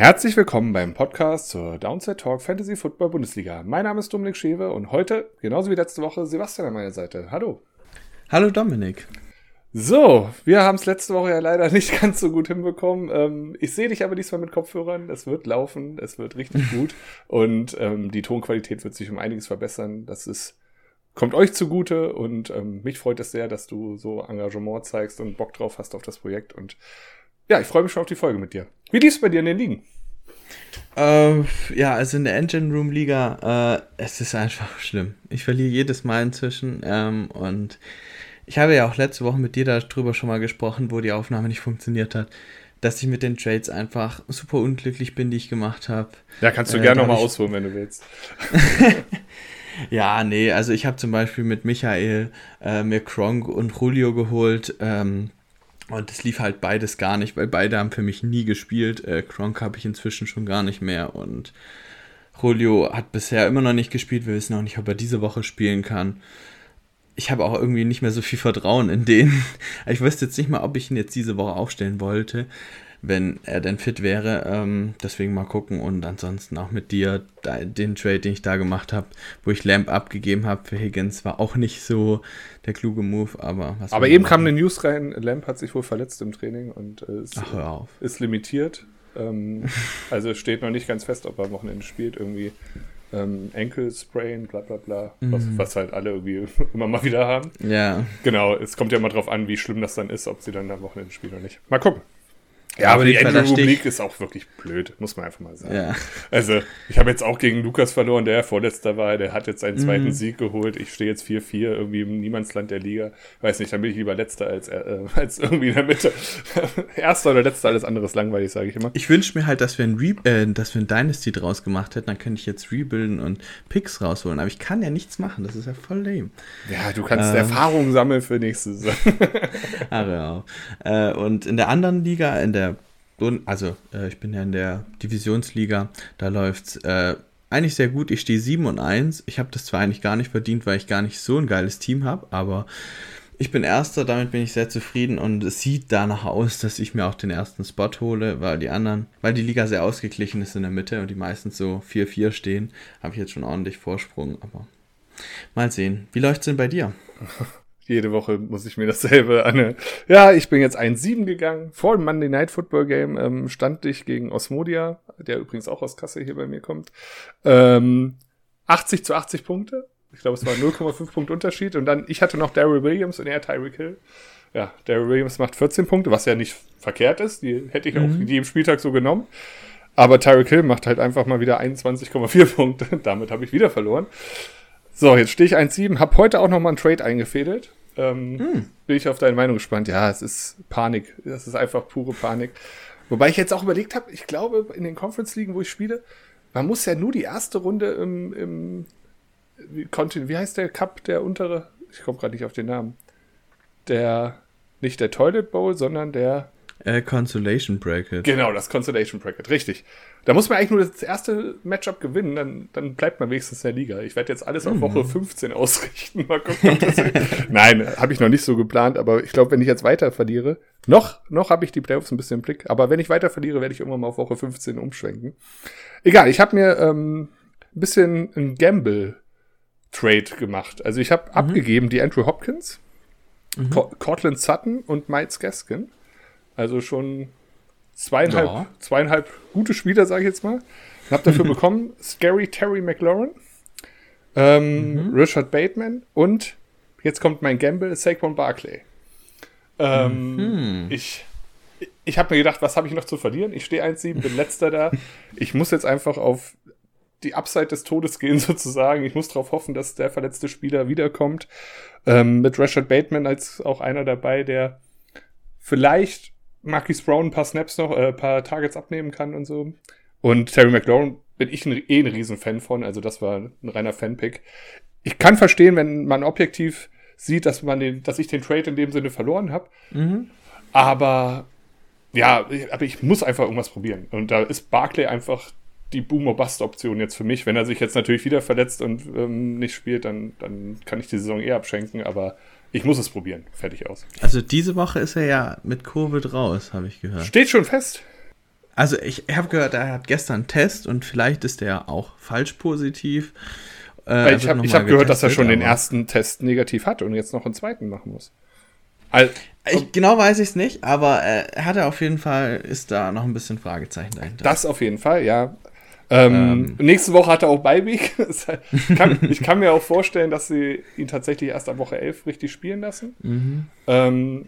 Herzlich willkommen beim Podcast zur Downside Talk Fantasy Football Bundesliga. Mein Name ist Dominik Schewe und heute, genauso wie letzte Woche, Sebastian an meiner Seite. Hallo. Hallo Dominik. So, wir haben es letzte Woche ja leider nicht ganz so gut hinbekommen. Ähm, ich sehe dich aber diesmal mit Kopfhörern. Es wird laufen, es wird richtig gut und ähm, die Tonqualität wird sich um einiges verbessern. Das ist kommt euch zugute und ähm, mich freut es sehr, dass du so Engagement zeigst und Bock drauf hast auf das Projekt und ja, ich freue mich schon auf die Folge mit dir. Wie lief es bei dir in den Ligen? Äh, ja, also in der Engine Room Liga, äh, es ist einfach schlimm. Ich verliere jedes Mal inzwischen ähm, und ich habe ja auch letzte Woche mit dir darüber schon mal gesprochen, wo die Aufnahme nicht funktioniert hat, dass ich mit den Trades einfach super unglücklich bin, die ich gemacht habe. Ja, kannst du äh, gerne nochmal ausholen, wenn du willst. ja, nee, also ich habe zum Beispiel mit Michael äh, mir Kronk und Julio geholt. Ähm, und es lief halt beides gar nicht, weil beide haben für mich nie gespielt. Äh, Kronk habe ich inzwischen schon gar nicht mehr und Julio hat bisher immer noch nicht gespielt. Wir wissen auch nicht, ob er diese Woche spielen kann. Ich habe auch irgendwie nicht mehr so viel Vertrauen in den. Ich wüsste jetzt nicht mal, ob ich ihn jetzt diese Woche aufstellen wollte wenn er denn fit wäre. Ähm, deswegen mal gucken und ansonsten auch mit dir den Trade, den ich da gemacht habe, wo ich Lamp abgegeben habe für Higgins, war auch nicht so der kluge Move, aber was Aber eben kam eine News rein, Lamp hat sich wohl verletzt im Training und äh, ist, Ach, ist limitiert. Ähm, also steht noch nicht ganz fest, ob er am Wochenende spielt. Irgendwie ähm, Sprain, bla bla bla, mhm. was, was, halt alle irgendwie immer mal wieder haben. Ja. Genau, es kommt ja mal drauf an, wie schlimm das dann ist, ob sie dann am Wochenende spielen oder nicht. Mal gucken. Ja, aber die League ist auch wirklich blöd, muss man einfach mal sagen. Ja. Also, ich habe jetzt auch gegen Lukas verloren, der vorletzter war, der hat jetzt seinen zweiten mhm. Sieg geholt. Ich stehe jetzt 4-4 irgendwie im Niemandsland der Liga. Weiß nicht, dann bin ich lieber letzter als, äh, als irgendwie in der Mitte. Erster oder letzter, alles anderes langweilig, sage ich immer. Ich wünsche mir halt, dass wir, ein Re äh, dass wir ein Dynasty draus gemacht hätten, dann könnte ich jetzt rebuilden und Picks rausholen. Aber ich kann ja nichts machen, das ist ja voll lame. Ja, du kannst ähm. Erfahrung sammeln für nächste Saison. Ach ja. Äh, und in der anderen Liga, in der also äh, ich bin ja in der Divisionsliga, da läuft es äh, eigentlich sehr gut. Ich stehe 7 und 1. Ich habe das zwar eigentlich gar nicht verdient, weil ich gar nicht so ein geiles Team habe, aber ich bin Erster, damit bin ich sehr zufrieden und es sieht danach aus, dass ich mir auch den ersten Spot hole, weil die anderen, weil die Liga sehr ausgeglichen ist in der Mitte und die meistens so 4-4 stehen, habe ich jetzt schon ordentlich Vorsprung, aber mal sehen. Wie läuft es denn bei dir? Jede Woche muss ich mir dasselbe an. Ja, ich bin jetzt 1-7 gegangen. Vor dem Monday Night Football Game ähm, stand ich gegen Osmodia, der übrigens auch aus Kassel hier bei mir kommt. Ähm, 80 zu 80 Punkte. Ich glaube, es war 0,5 Punkt Unterschied. Und dann, ich hatte noch Daryl Williams und er Tyreek Hill. Ja, Daryl Williams macht 14 Punkte, was ja nicht verkehrt ist. Die hätte ich mhm. auch jedem Spieltag so genommen. Aber Tyreek Hill macht halt einfach mal wieder 21,4 Punkte. Damit habe ich wieder verloren. So, jetzt stehe ich 1-7, habe heute auch noch mal einen Trade eingefädelt. Ähm, hm. Bin ich auf deine Meinung gespannt. Ja, es ist Panik. Das ist einfach pure Panik. Wobei ich jetzt auch überlegt habe, ich glaube, in den Conference Ligen, wo ich spiele, man muss ja nur die erste Runde im, im wie, wie heißt der Cup, der untere? Ich komme gerade nicht auf den Namen. Der, nicht der Toilet Bowl, sondern der äh, Consolation Bracket. Genau, das Consolation Bracket, richtig. Da muss man eigentlich nur das erste Matchup gewinnen, dann, dann bleibt man wenigstens in der Liga. Ich werde jetzt alles auf mhm. Woche 15 ausrichten. Mal gucken, ob das Nein, habe ich noch nicht so geplant, aber ich glaube, wenn ich jetzt weiter verliere, noch, noch habe ich die Playoffs ein bisschen im Blick, aber wenn ich weiter verliere, werde ich irgendwann mal auf Woche 15 umschwenken. Egal, ich habe mir ähm, ein bisschen ein Gamble-Trade gemacht. Also ich habe mhm. abgegeben die Andrew Hopkins, mhm. Cortland Sutton und Miles Gaskin. Also schon zweieinhalb, ja. zweieinhalb gute Spieler, sage ich jetzt mal. Und habe dafür bekommen Scary Terry McLaurin, ähm, mhm. Richard Bateman und jetzt kommt mein Gamble, Saquon Barclay. Ähm, mhm. Ich, ich habe mir gedacht, was habe ich noch zu verlieren? Ich stehe 1-7, bin letzter da. Ich muss jetzt einfach auf die Upside des Todes gehen, sozusagen. Ich muss darauf hoffen, dass der verletzte Spieler wiederkommt. Ähm, mit Richard Bateman als auch einer dabei, der vielleicht Marquis Brown ein paar Snaps noch, äh, ein paar Targets abnehmen kann und so. Und Terry McLaurin bin ich ein, eh ein Riesenfan von, also das war ein reiner Fanpick. Ich kann verstehen, wenn man objektiv sieht, dass man den, dass ich den Trade in dem Sinne verloren habe. Mhm. Aber ja, aber ich muss einfach irgendwas probieren. Und da ist Barclay einfach die Boomer-Bust-Option jetzt für mich. Wenn er sich jetzt natürlich wieder verletzt und ähm, nicht spielt, dann, dann kann ich die Saison eher abschenken. Aber ich muss es probieren. Fertig aus. Also diese Woche ist er ja mit Covid raus, habe ich gehört. Steht schon fest. Also ich habe gehört, er hat gestern einen Test und vielleicht ist der auch falsch positiv. Äh, ich habe hab gehört, dass er schon den ersten Test negativ hat und jetzt noch einen zweiten machen muss. Also, ich, genau weiß ich es nicht, aber äh, er hatte auf jeden Fall, ist da noch ein bisschen Fragezeichen dahinter. Das auf jeden Fall, ja. Ähm, ähm. Nächste Woche hat er auch Beiweg. ich kann mir auch vorstellen, dass sie ihn tatsächlich erst ab Woche 11 richtig spielen lassen. Mhm. Ähm,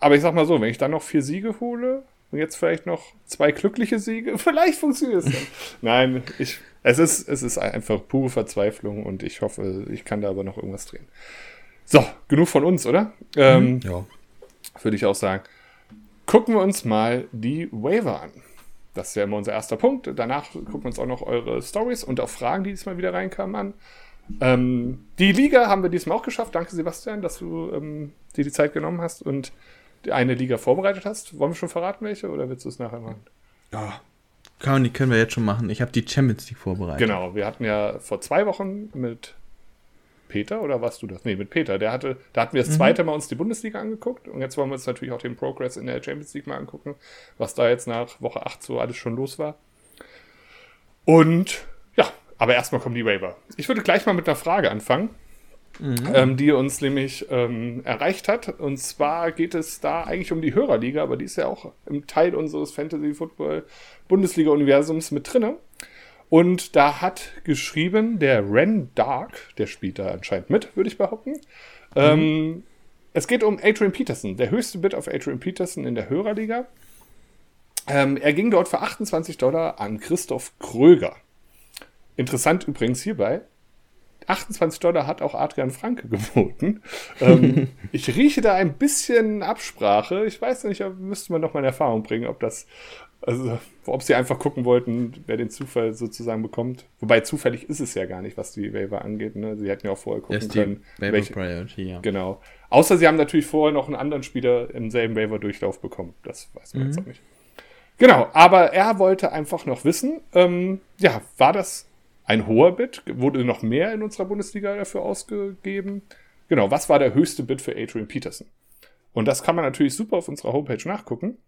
aber ich sag mal so, wenn ich dann noch vier Siege hole und jetzt vielleicht noch zwei glückliche Siege, vielleicht funktioniert es dann. Nein, ich, es, ist, es ist einfach pure Verzweiflung und ich hoffe, ich kann da aber noch irgendwas drehen. So, genug von uns, oder? Ähm, mhm. ja. Würde ich auch sagen. Gucken wir uns mal die Waiver an. Das ist ja immer unser erster Punkt. Danach gucken wir uns auch noch eure Stories und auch Fragen, die diesmal wieder reinkamen, an. Ähm, die Liga haben wir diesmal auch geschafft. Danke, Sebastian, dass du ähm, dir die Zeit genommen hast und eine Liga vorbereitet hast. Wollen wir schon verraten, welche oder willst du es nachher machen? Ja, können, können wir jetzt schon machen. Ich habe die Champions League vorbereitet. Genau, wir hatten ja vor zwei Wochen mit Peter oder warst du das? Nee, mit Peter. Der hatte, da hatten wir das mhm. zweite Mal uns die Bundesliga angeguckt und jetzt wollen wir uns natürlich auch den Progress in der Champions League mal angucken, was da jetzt nach Woche 8 so alles schon los war. Und ja, aber erstmal kommen die Waiver. Ich würde gleich mal mit einer Frage anfangen, mhm. ähm, die uns nämlich ähm, erreicht hat. Und zwar geht es da eigentlich um die Hörerliga, aber die ist ja auch im Teil unseres Fantasy Football Bundesliga Universums mit drinne. Und da hat geschrieben der Ren Dark, der spielt da anscheinend mit, würde ich behaupten. Mhm. Ähm, es geht um Adrian Peterson, der höchste Bit auf Adrian Peterson in der Hörerliga. Ähm, er ging dort für 28 Dollar an Christoph Kröger. Interessant übrigens hierbei, 28 Dollar hat auch Adrian Franke geboten. ähm, ich rieche da ein bisschen Absprache. Ich weiß nicht, müsste man noch mal in Erfahrung bringen, ob das also, ob sie einfach gucken wollten, wer den Zufall sozusagen bekommt. Wobei zufällig ist es ja gar nicht, was die Waiver angeht. Ne? Sie hätten ja auch vorher gucken können. welche, Priority, ja. Genau. Außer sie haben natürlich vorher noch einen anderen Spieler im selben Waiver-Durchlauf bekommen. Das weiß man mhm. jetzt auch nicht. Genau, aber er wollte einfach noch wissen, ähm, ja, war das ein hoher Bid? Wurde noch mehr in unserer Bundesliga dafür ausgegeben? Genau, was war der höchste Bid für Adrian Peterson? Und das kann man natürlich super auf unserer Homepage nachgucken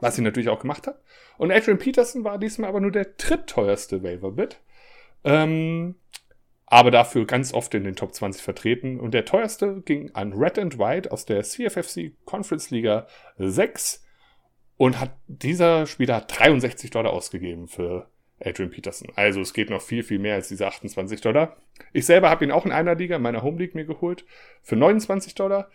was sie natürlich auch gemacht hat. Und Adrian Peterson war diesmal aber nur der drittteuerste Waiver-Bit. Ähm, aber dafür ganz oft in den Top 20 vertreten. Und der teuerste ging an Red and White aus der CFFC Conference Liga 6. Und hat dieser Spieler 63 Dollar ausgegeben für Adrian Peterson. Also es geht noch viel, viel mehr als diese 28 Dollar. Ich selber habe ihn auch in einer Liga, in meiner Home League, mir geholt für 29 Dollar.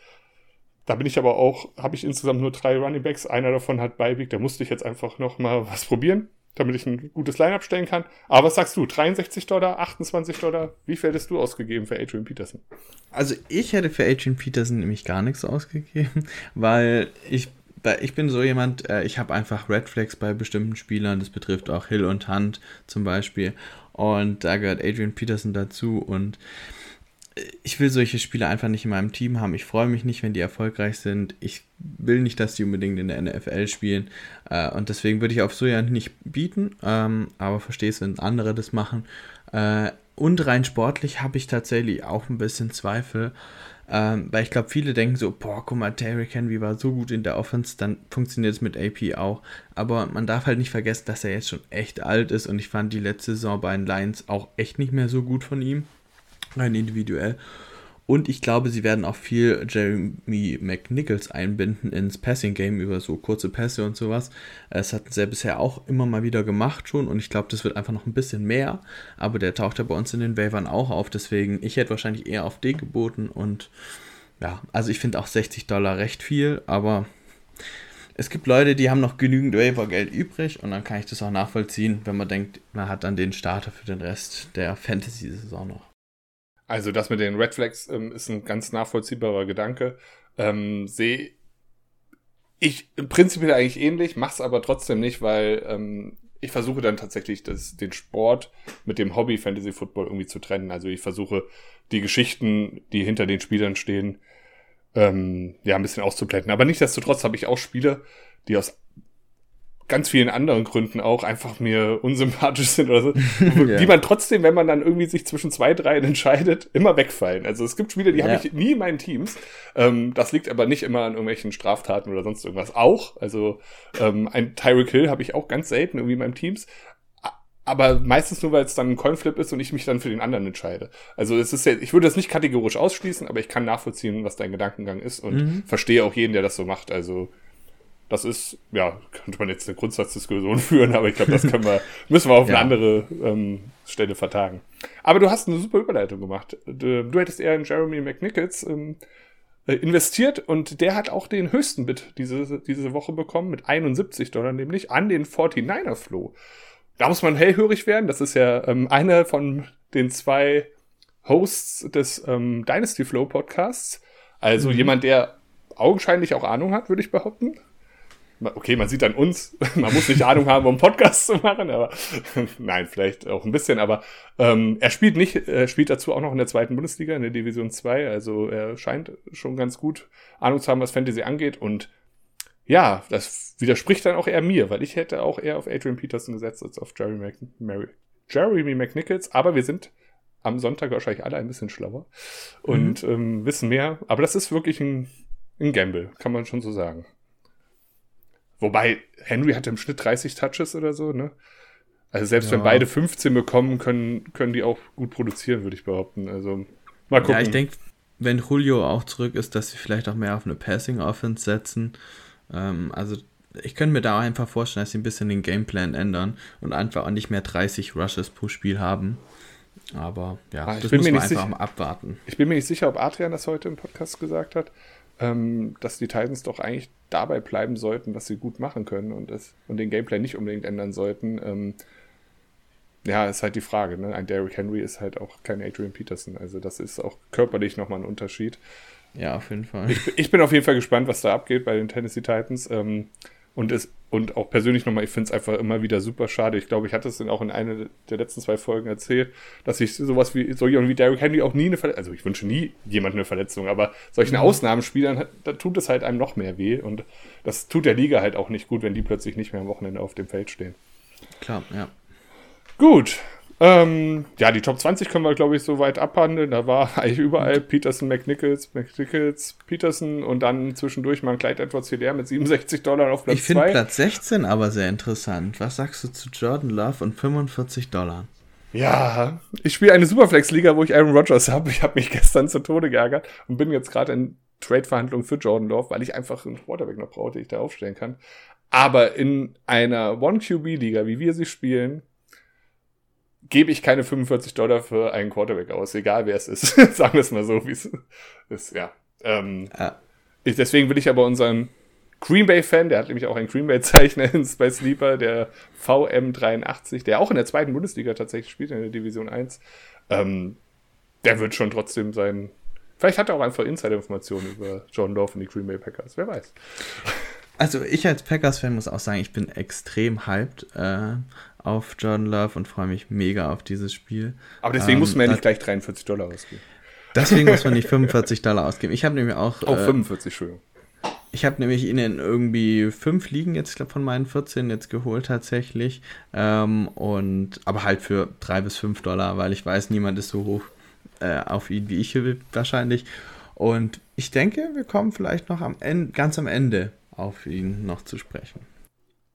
Da bin ich aber auch, habe ich insgesamt nur drei Running Backs. Einer davon hat Beiweg. Da musste ich jetzt einfach noch mal was probieren, damit ich ein gutes Line-Up stellen kann. Aber was sagst du? 63 Dollar, 28 Dollar? Wie viel hättest du ausgegeben für Adrian Peterson? Also ich hätte für Adrian Peterson nämlich gar nichts ausgegeben, weil ich ich bin so jemand, äh, ich habe einfach Red Flags bei bestimmten Spielern, das betrifft auch Hill und Hunt zum Beispiel. Und da gehört Adrian Peterson dazu und ich will solche Spieler einfach nicht in meinem Team haben. Ich freue mich nicht, wenn die erfolgreich sind. Ich will nicht, dass die unbedingt in der NFL spielen. Äh, und deswegen würde ich auf so ja nicht bieten. Ähm, aber verstehe es, wenn andere das machen. Äh, und rein sportlich habe ich tatsächlich auch ein bisschen Zweifel. Ähm, weil ich glaube, viele denken so, boah, guck mal, Terry Henry war so gut in der Offense, dann funktioniert es mit AP auch. Aber man darf halt nicht vergessen, dass er jetzt schon echt alt ist und ich fand die letzte Saison bei den Lions auch echt nicht mehr so gut von ihm rein individuell. Und ich glaube, sie werden auch viel Jeremy McNichols einbinden ins Passing Game über so kurze Pässe und sowas. Es hatten sie ja bisher auch immer mal wieder gemacht schon und ich glaube, das wird einfach noch ein bisschen mehr. Aber der taucht ja bei uns in den Wavern auch auf, deswegen ich hätte wahrscheinlich eher auf den geboten und ja, also ich finde auch 60 Dollar recht viel, aber es gibt Leute, die haben noch genügend Waiver-Geld übrig und dann kann ich das auch nachvollziehen, wenn man denkt, man hat dann den Starter für den Rest der Fantasy-Saison noch. Also das mit den Red Flags ähm, ist ein ganz nachvollziehbarer Gedanke. Ähm, Sehe ich im Prinzip eigentlich ähnlich, mach's aber trotzdem nicht, weil ähm, ich versuche dann tatsächlich das, den Sport mit dem Hobby Fantasy Football irgendwie zu trennen. Also ich versuche die Geschichten, die hinter den Spielern stehen, ähm, ja, ein bisschen auszublenden. Aber nichtsdestotrotz habe ich auch Spiele, die aus ganz vielen anderen Gründen auch einfach mir unsympathisch sind oder so, ja. die man trotzdem, wenn man dann irgendwie sich zwischen zwei, drei entscheidet, immer wegfallen. Also es gibt Spiele, die ja. habe ich nie in meinen Teams. Ähm, das liegt aber nicht immer an irgendwelchen Straftaten oder sonst irgendwas. Auch, also ähm, ein Tyreek Hill habe ich auch ganz selten irgendwie in meinen Teams. Aber meistens nur, weil es dann ein Coinflip ist und ich mich dann für den anderen entscheide. Also es ist ja, ich würde das nicht kategorisch ausschließen, aber ich kann nachvollziehen, was dein Gedankengang ist und mhm. verstehe auch jeden, der das so macht. Also das ist, ja, könnte man jetzt eine Grundsatzdiskussion führen, aber ich glaube, das können wir, müssen wir auf ja. eine andere ähm, Stelle vertagen. Aber du hast eine super Überleitung gemacht. Du, du hättest eher in Jeremy McNichols ähm, äh, investiert und der hat auch den höchsten Bit diese, diese Woche bekommen, mit 71 Dollar nämlich, an den 49er Flow. Da muss man hellhörig werden. Das ist ja ähm, einer von den zwei Hosts des ähm, Dynasty Flow Podcasts. Also mhm. jemand, der augenscheinlich auch Ahnung hat, würde ich behaupten okay, man sieht dann uns, man muss nicht Ahnung haben, um Podcast zu machen, aber nein, vielleicht auch ein bisschen, aber ähm, er spielt nicht, er spielt dazu auch noch in der zweiten Bundesliga, in der Division 2, also er scheint schon ganz gut Ahnung zu haben, was Fantasy angeht und ja, das widerspricht dann auch eher mir, weil ich hätte auch eher auf Adrian Peterson gesetzt als auf Jeremy, Mc, Mary, Jeremy McNichols, aber wir sind am Sonntag wahrscheinlich alle ein bisschen schlauer und mhm. ähm, wissen mehr, aber das ist wirklich ein, ein Gamble, kann man schon so sagen. Wobei, Henry hatte im Schnitt 30 Touches oder so, ne? Also selbst ja. wenn beide 15 bekommen, können, können die auch gut produzieren, würde ich behaupten. Also mal gucken. Ja, ich denke, wenn Julio auch zurück ist, dass sie vielleicht auch mehr auf eine Passing-Offense setzen. Ähm, also ich könnte mir da auch einfach vorstellen, dass sie ein bisschen den Gameplan ändern und einfach auch nicht mehr 30 Rushes pro Spiel haben. Aber ja, ah, das muss man einfach sicher, mal abwarten. Ich bin mir nicht sicher, ob Adrian das heute im Podcast gesagt hat ähm, dass die Titans doch eigentlich dabei bleiben sollten, was sie gut machen können und, das, und den Gameplay nicht unbedingt ändern sollten. Ähm, ja, ist halt die Frage. Ne? Ein Derrick Henry ist halt auch kein Adrian Peterson. Also das ist auch körperlich nochmal ein Unterschied. Ja, auf jeden Fall. Ich, ich, bin auf jeden Fall gespannt, was da abgeht bei den Tennessee Titans. Ähm, und, es, und auch persönlich nochmal, ich finde es einfach immer wieder super schade. Ich glaube, ich hatte es dann auch in einer der letzten zwei Folgen erzählt, dass ich sowas wie, so jemand wie Derrick Henry auch nie eine Verletzung, also ich wünsche nie jemand eine Verletzung, aber solchen mhm. Ausnahmespielern, da tut es halt einem noch mehr weh und das tut der Liga halt auch nicht gut, wenn die plötzlich nicht mehr am Wochenende auf dem Feld stehen. Klar, ja. Gut, ähm, ja, die Top 20 können wir, glaube ich, so weit abhandeln. Da war eigentlich überall Peterson, McNichols, McNichols, Peterson und dann zwischendurch mal ein Clyde Edwards Hilaire mit 67 Dollar auf Platz 2. Ich finde Platz 16 aber sehr interessant. Was sagst du zu Jordan Love und 45 Dollar? Ja, ich spiele eine Superflex-Liga, wo ich Aaron Rodgers habe. Ich habe mich gestern zu Tode geärgert und bin jetzt gerade in Trade-Verhandlungen für Jordan Love, weil ich einfach einen Quarterback noch brauche, den ich da aufstellen kann. Aber in einer One-QB-Liga, wie wir sie spielen, gebe ich keine 45 Dollar für einen Quarterback aus, egal wer es ist. Sagen wir es mal so, wie es ist, ja. Ähm, ja. Ich, deswegen will ich aber unseren Green Bay-Fan, der hat nämlich auch ein Green Bay-Zeichner bei Sleeper, der VM83, der auch in der zweiten Bundesliga tatsächlich spielt, in der Division 1. Ähm, der wird schon trotzdem sein. Vielleicht hat er auch einfach Insider-Informationen über John Love und die Green Bay Packers, wer weiß. Also ich als Packers-Fan muss auch sagen, ich bin extrem hyped äh, auf Jordan Love und freue mich mega auf dieses Spiel. Aber deswegen ähm, muss man ja nicht gleich 43 Dollar ausgeben. Deswegen muss man nicht 45 Dollar ausgeben. Ich habe nämlich auch. Auch äh, 45, Entschuldigung. Ich habe nämlich ihnen irgendwie fünf Ligen jetzt, ich glaube, von meinen 14 jetzt geholt tatsächlich. Ähm, und, aber halt für drei bis fünf Dollar, weil ich weiß, niemand ist so hoch äh, auf ihn wie ich wahrscheinlich. Und ich denke, wir kommen vielleicht noch am Ende, ganz am Ende auf ihn noch zu sprechen.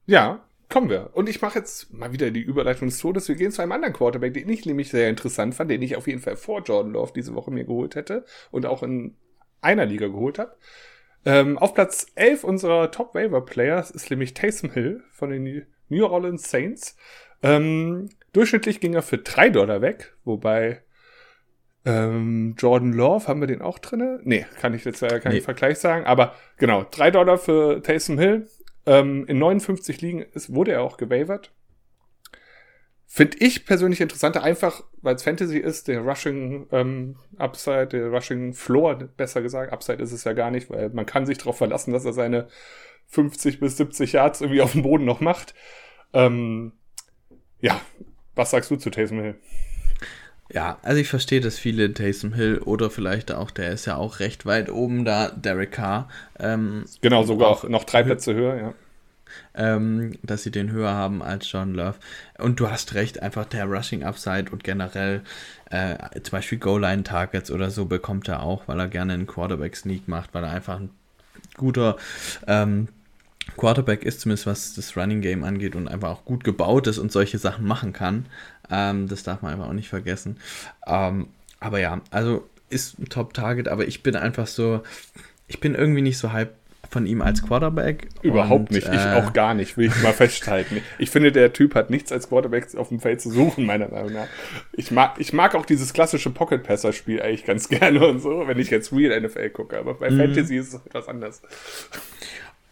Ja, kommen wir. Und ich mache jetzt mal wieder die Überleitung des Todes. Wir gehen zu einem anderen Quarterback, den ich nämlich sehr interessant fand, den ich auf jeden Fall vor Jordan Love diese Woche mir geholt hätte und auch in einer Liga geholt habe. Ähm, auf Platz 11 unserer Top Waiver Players ist nämlich Taysom Hill von den New Orleans Saints. Ähm, durchschnittlich ging er für 3 Dollar weg, wobei ähm, Jordan Love, haben wir den auch drin? Nee, kann ich jetzt leider keinen nee. Vergleich sagen, aber genau, 3 Dollar für Taysom Hill, ähm, in 59 Ligen ist, wurde er auch gewavert. Finde ich persönlich interessanter, einfach weil es Fantasy ist, der Rushing ähm, Upside, der Rushing Floor, besser gesagt, Upside ist es ja gar nicht, weil man kann sich darauf verlassen, dass er seine 50 bis 70 Yards irgendwie auf dem Boden noch macht. Ähm, ja, was sagst du zu Taysom Hill? Ja, also ich verstehe, dass viele Taysom Hill oder vielleicht auch, der ist ja auch recht weit oben da, Derek Carr. Ähm, genau, sogar auch noch drei Plätze höher, ja. ähm, dass sie den höher haben als John Love. Und du hast recht, einfach der Rushing Upside und generell äh, zum Beispiel Goal-Line-Targets oder so bekommt er auch, weil er gerne einen Quarterback-Sneak macht, weil er einfach ein guter ähm, Quarterback ist, zumindest was das Running Game angeht und einfach auch gut gebaut ist und solche Sachen machen kann. Ähm, das darf man einfach auch nicht vergessen. Ähm, aber ja, also ist ein Top-Target, aber ich bin einfach so, ich bin irgendwie nicht so hyped von ihm als Quarterback. Überhaupt und, nicht, ich äh, auch gar nicht, will ich mal festhalten. Ich finde, der Typ hat nichts als Quarterback auf dem Feld zu suchen, meiner Meinung nach. Ich mag, ich mag auch dieses klassische Pocket-Passer-Spiel eigentlich ganz gerne und so, wenn ich jetzt Real NFL gucke, aber bei mhm. Fantasy ist es etwas anders.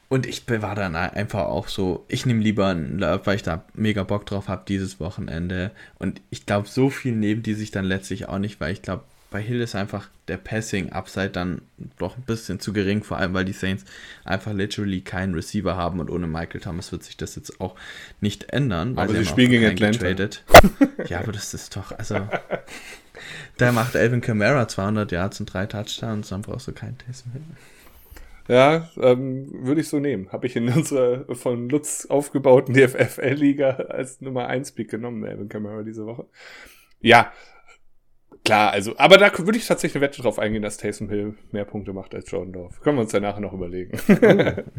Und ich war dann einfach auch so, ich nehme lieber einen Love, weil ich da mega Bock drauf habe dieses Wochenende. Und ich glaube, so viel nehmen die sich dann letztlich auch nicht, weil ich glaube, bei Hill ist einfach der Passing-Upside dann doch ein bisschen zu gering, vor allem weil die Saints einfach literally keinen Receiver haben und ohne Michael Thomas wird sich das jetzt auch nicht ändern. aber sie, spielen gegen Atlanta. Getradet. ja, aber das ist doch, also da macht Elvin Kamara 200 Yards und drei Touchdowns, dann brauchst du keinen Taysom Hill. Ja, ähm, würde ich so nehmen. Habe ich in unserer von Lutz aufgebauten DFFL-Liga als Nummer 1 Pick genommen, Elvin Kamara diese Woche. Ja, Klar, also, aber da würde ich tatsächlich eine Wette drauf eingehen, dass Taysom Hill mehr Punkte macht als Jordan Dorf. Können wir uns ja nachher noch überlegen. Oh,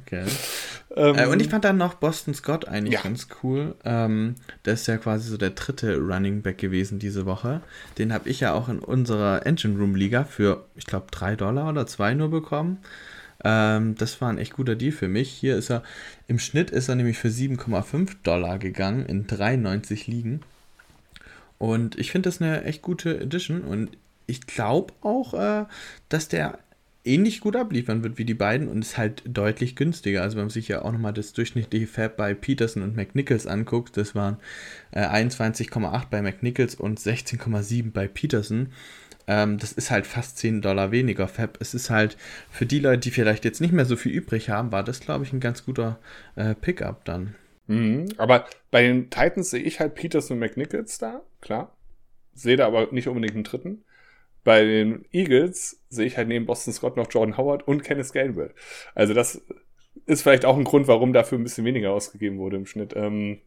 okay. ähm, äh, und ich fand dann noch Boston Scott eigentlich ja. ganz cool. Ähm, der ist ja quasi so der dritte Running Back gewesen diese Woche. Den habe ich ja auch in unserer Engine Room Liga für, ich glaube, drei Dollar oder zwei nur bekommen. Ähm, das war ein echt guter Deal für mich. Hier ist er, im Schnitt ist er nämlich für 7,5 Dollar gegangen in 93 Ligen. Und ich finde das eine echt gute Edition und ich glaube auch, äh, dass der ähnlich gut abliefern wird wie die beiden und ist halt deutlich günstiger. Also wenn man sich ja auch nochmal das durchschnittliche Fab bei Peterson und McNichols anguckt, das waren äh, 21,8 bei McNichols und 16,7 bei Peterson. Ähm, das ist halt fast 10 Dollar weniger Fab. Es ist halt für die Leute, die vielleicht jetzt nicht mehr so viel übrig haben, war das, glaube ich, ein ganz guter äh, Pickup dann. Mhm, aber bei den Titans sehe ich halt Peterson und McNichols da, klar. Sehe da aber nicht unbedingt einen dritten. Bei den Eagles sehe ich halt neben Boston Scott noch Jordan Howard und Kenneth Gainwell. Also das ist vielleicht auch ein Grund, warum dafür ein bisschen weniger ausgegeben wurde im Schnitt. Ähm,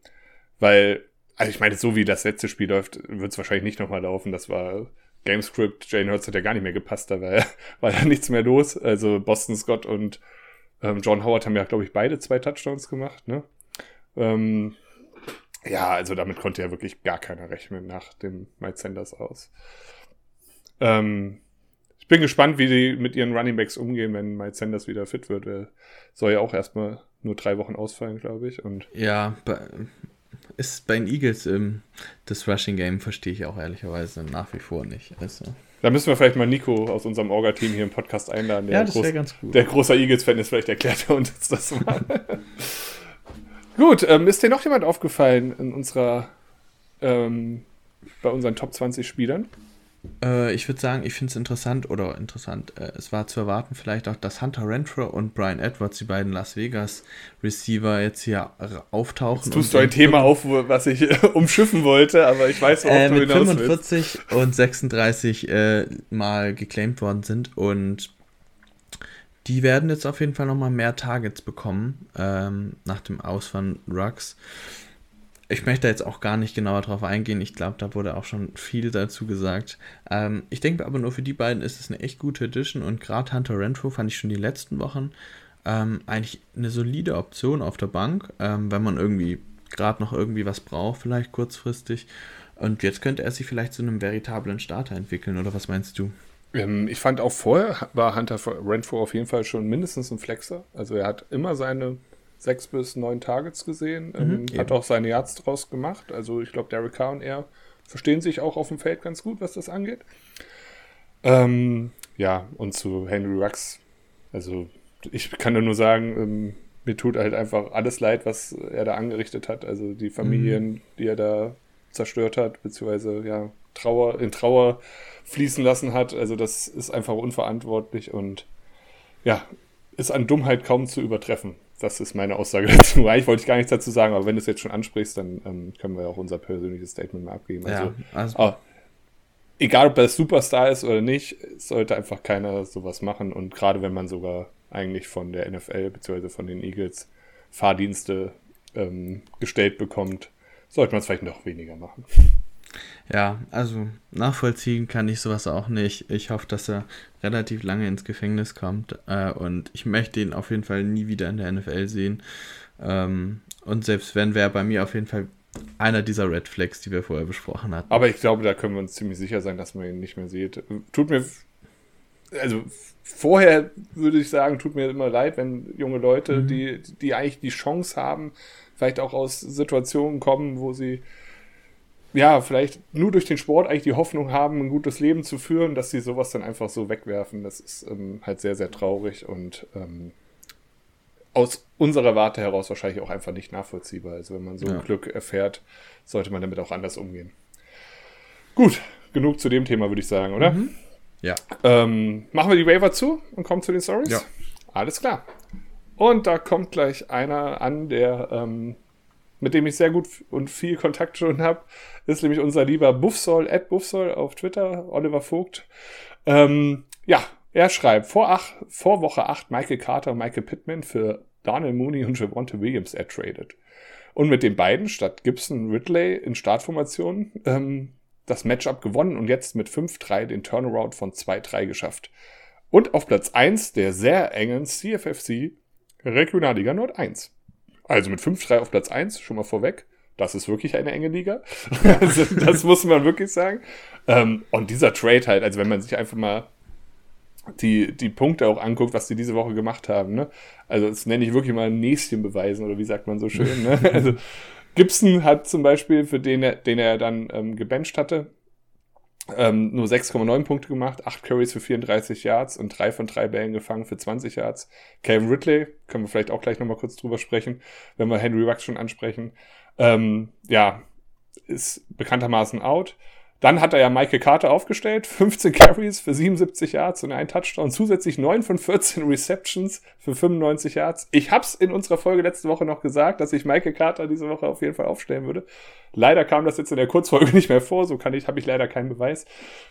weil, also ich meine, so wie das letzte Spiel läuft, wird es wahrscheinlich nicht nochmal laufen. Das war Gamescript. Jane Hurts hat ja gar nicht mehr gepasst, da war, war ja nichts mehr los. Also Boston Scott und ähm, John Howard haben ja, glaube ich, beide zwei Touchdowns gemacht, ne? Ähm, ja, also damit konnte ja wirklich gar keiner rechnen nach dem Mike Sanders aus. Ähm, ich bin gespannt, wie die mit ihren Running Backs umgehen, wenn Mike Sanders wieder fit wird. Er soll ja auch erstmal nur drei Wochen ausfallen, glaube ich. Und ja, bei, ist bei den Eagles ähm, das Rushing Game verstehe ich auch ehrlicherweise nach wie vor nicht. Also. Da müssen wir vielleicht mal Nico aus unserem Orga-Team hier im Podcast einladen. Der ja, das wäre ganz gut. Der großer Eagles-Fan ist, vielleicht erklärt er uns das mal. Gut, ähm, ist dir noch jemand aufgefallen in unserer, ähm, bei unseren Top 20 Spielern? Äh, ich würde sagen, ich finde es interessant oder interessant. Äh, es war zu erwarten vielleicht auch, dass Hunter Renfro und Brian Edwards, die beiden Las Vegas Receiver, jetzt hier auftauchen. Jetzt tust du ein Thema auf, was ich umschiffen wollte, aber ich weiß, worauf äh, du hinaus 45 willst. und 36 äh, mal geclaimed worden sind und die werden jetzt auf jeden Fall nochmal mehr Targets bekommen ähm, nach dem Aus von Rux. Ich möchte jetzt auch gar nicht genauer drauf eingehen. Ich glaube, da wurde auch schon viel dazu gesagt. Ähm, ich denke aber nur für die beiden ist es eine echt gute Edition und gerade Hunter Renfro fand ich schon die letzten Wochen ähm, eigentlich eine solide Option auf der Bank, ähm, wenn man irgendwie gerade noch irgendwie was braucht, vielleicht kurzfristig. Und jetzt könnte er sich vielleicht zu einem veritablen Starter entwickeln, oder was meinst du? Ähm, ich fand auch vorher war Hunter Renfro auf jeden Fall schon mindestens ein Flexer. Also er hat immer seine sechs bis neun Targets gesehen, ähm, mhm, hat auch seine Yards draus gemacht. Also ich glaube, Derek Carr und er verstehen sich auch auf dem Feld ganz gut, was das angeht. Ähm, ja, und zu Henry Rux, also ich kann nur sagen, ähm, mir tut halt einfach alles leid, was er da angerichtet hat. Also die Familien, mhm. die er da zerstört hat, beziehungsweise ja, Trauer, in Trauer fließen lassen hat. Also das ist einfach unverantwortlich und ja, ist an Dummheit kaum zu übertreffen. Das ist meine Aussage dazu. Eigentlich wollte ich gar nichts dazu sagen, aber wenn du es jetzt schon ansprichst, dann ähm, können wir auch unser persönliches Statement mal abgeben. Also, ja, also oh, egal ob er Superstar ist oder nicht, sollte einfach keiner sowas machen. Und gerade wenn man sogar eigentlich von der NFL bzw. von den Eagles Fahrdienste ähm, gestellt bekommt, sollte man es vielleicht noch weniger machen. Ja, also nachvollziehen kann ich sowas auch nicht. Ich hoffe, dass er relativ lange ins Gefängnis kommt äh, und ich möchte ihn auf jeden Fall nie wieder in der NFL sehen. Ähm, und selbst wenn, wäre bei mir auf jeden Fall einer dieser Red Flags, die wir vorher besprochen hatten. Aber ich glaube, da können wir uns ziemlich sicher sein, dass man ihn nicht mehr sieht. Tut mir, also vorher würde ich sagen, tut mir immer leid, wenn junge Leute, mhm. die, die eigentlich die Chance haben, vielleicht auch aus Situationen kommen, wo sie ja, vielleicht nur durch den Sport eigentlich die Hoffnung haben, ein gutes Leben zu führen, dass sie sowas dann einfach so wegwerfen. Das ist ähm, halt sehr, sehr traurig und ähm, aus unserer Warte heraus wahrscheinlich auch einfach nicht nachvollziehbar. Also wenn man so ja. Glück erfährt, sollte man damit auch anders umgehen. Gut, genug zu dem Thema, würde ich sagen, oder? Mhm. Ja. Ähm, machen wir die Waiver zu und kommen zu den Stories? Ja. Alles klar. Und da kommt gleich einer an, der ähm, mit dem ich sehr gut und viel Kontakt schon habe, ist nämlich unser lieber Buffsoll, Ed Buffsoll auf Twitter, Oliver Vogt. Ähm, ja, er schreibt, vor, ach, vor Woche 8 Michael Carter und Michael Pittman für Daniel Mooney und Javonte Williams ertradet. Und mit den beiden statt Gibson Ridley in Startformation ähm, das Matchup gewonnen und jetzt mit 5-3 den Turnaround von 2-3 geschafft. Und auf Platz 1 der sehr engen CFFC Regionalliga Nord 1. Also mit 5-3 auf Platz 1, schon mal vorweg. Das ist wirklich eine enge Liga. also, das muss man wirklich sagen. Ähm, und dieser Trade halt, also wenn man sich einfach mal die, die Punkte auch anguckt, was die diese Woche gemacht haben, ne? Also das nenne ich wirklich mal ein Näschen beweisen, oder wie sagt man so schön, ne? Also Gibson hat zum Beispiel, für den er, den er dann ähm, gebencht hatte, ähm, nur 6,9 Punkte gemacht, 8 Curries für 34 Yards und 3 von 3 Bällen gefangen für 20 Yards. Calvin Ridley, können wir vielleicht auch gleich nochmal kurz drüber sprechen, wenn wir Henry Wax schon ansprechen. Ähm, ja, ist bekanntermaßen out. Dann hat er ja Michael Carter aufgestellt, 15 Carries für 77 Yards und ein Touchdown, zusätzlich 9 von 14 Receptions für 95 Yards. Ich hab's in unserer Folge letzte Woche noch gesagt, dass ich Michael Carter diese Woche auf jeden Fall aufstellen würde. Leider kam das jetzt in der Kurzfolge nicht mehr vor, so kann ich, habe ich leider keinen Beweis.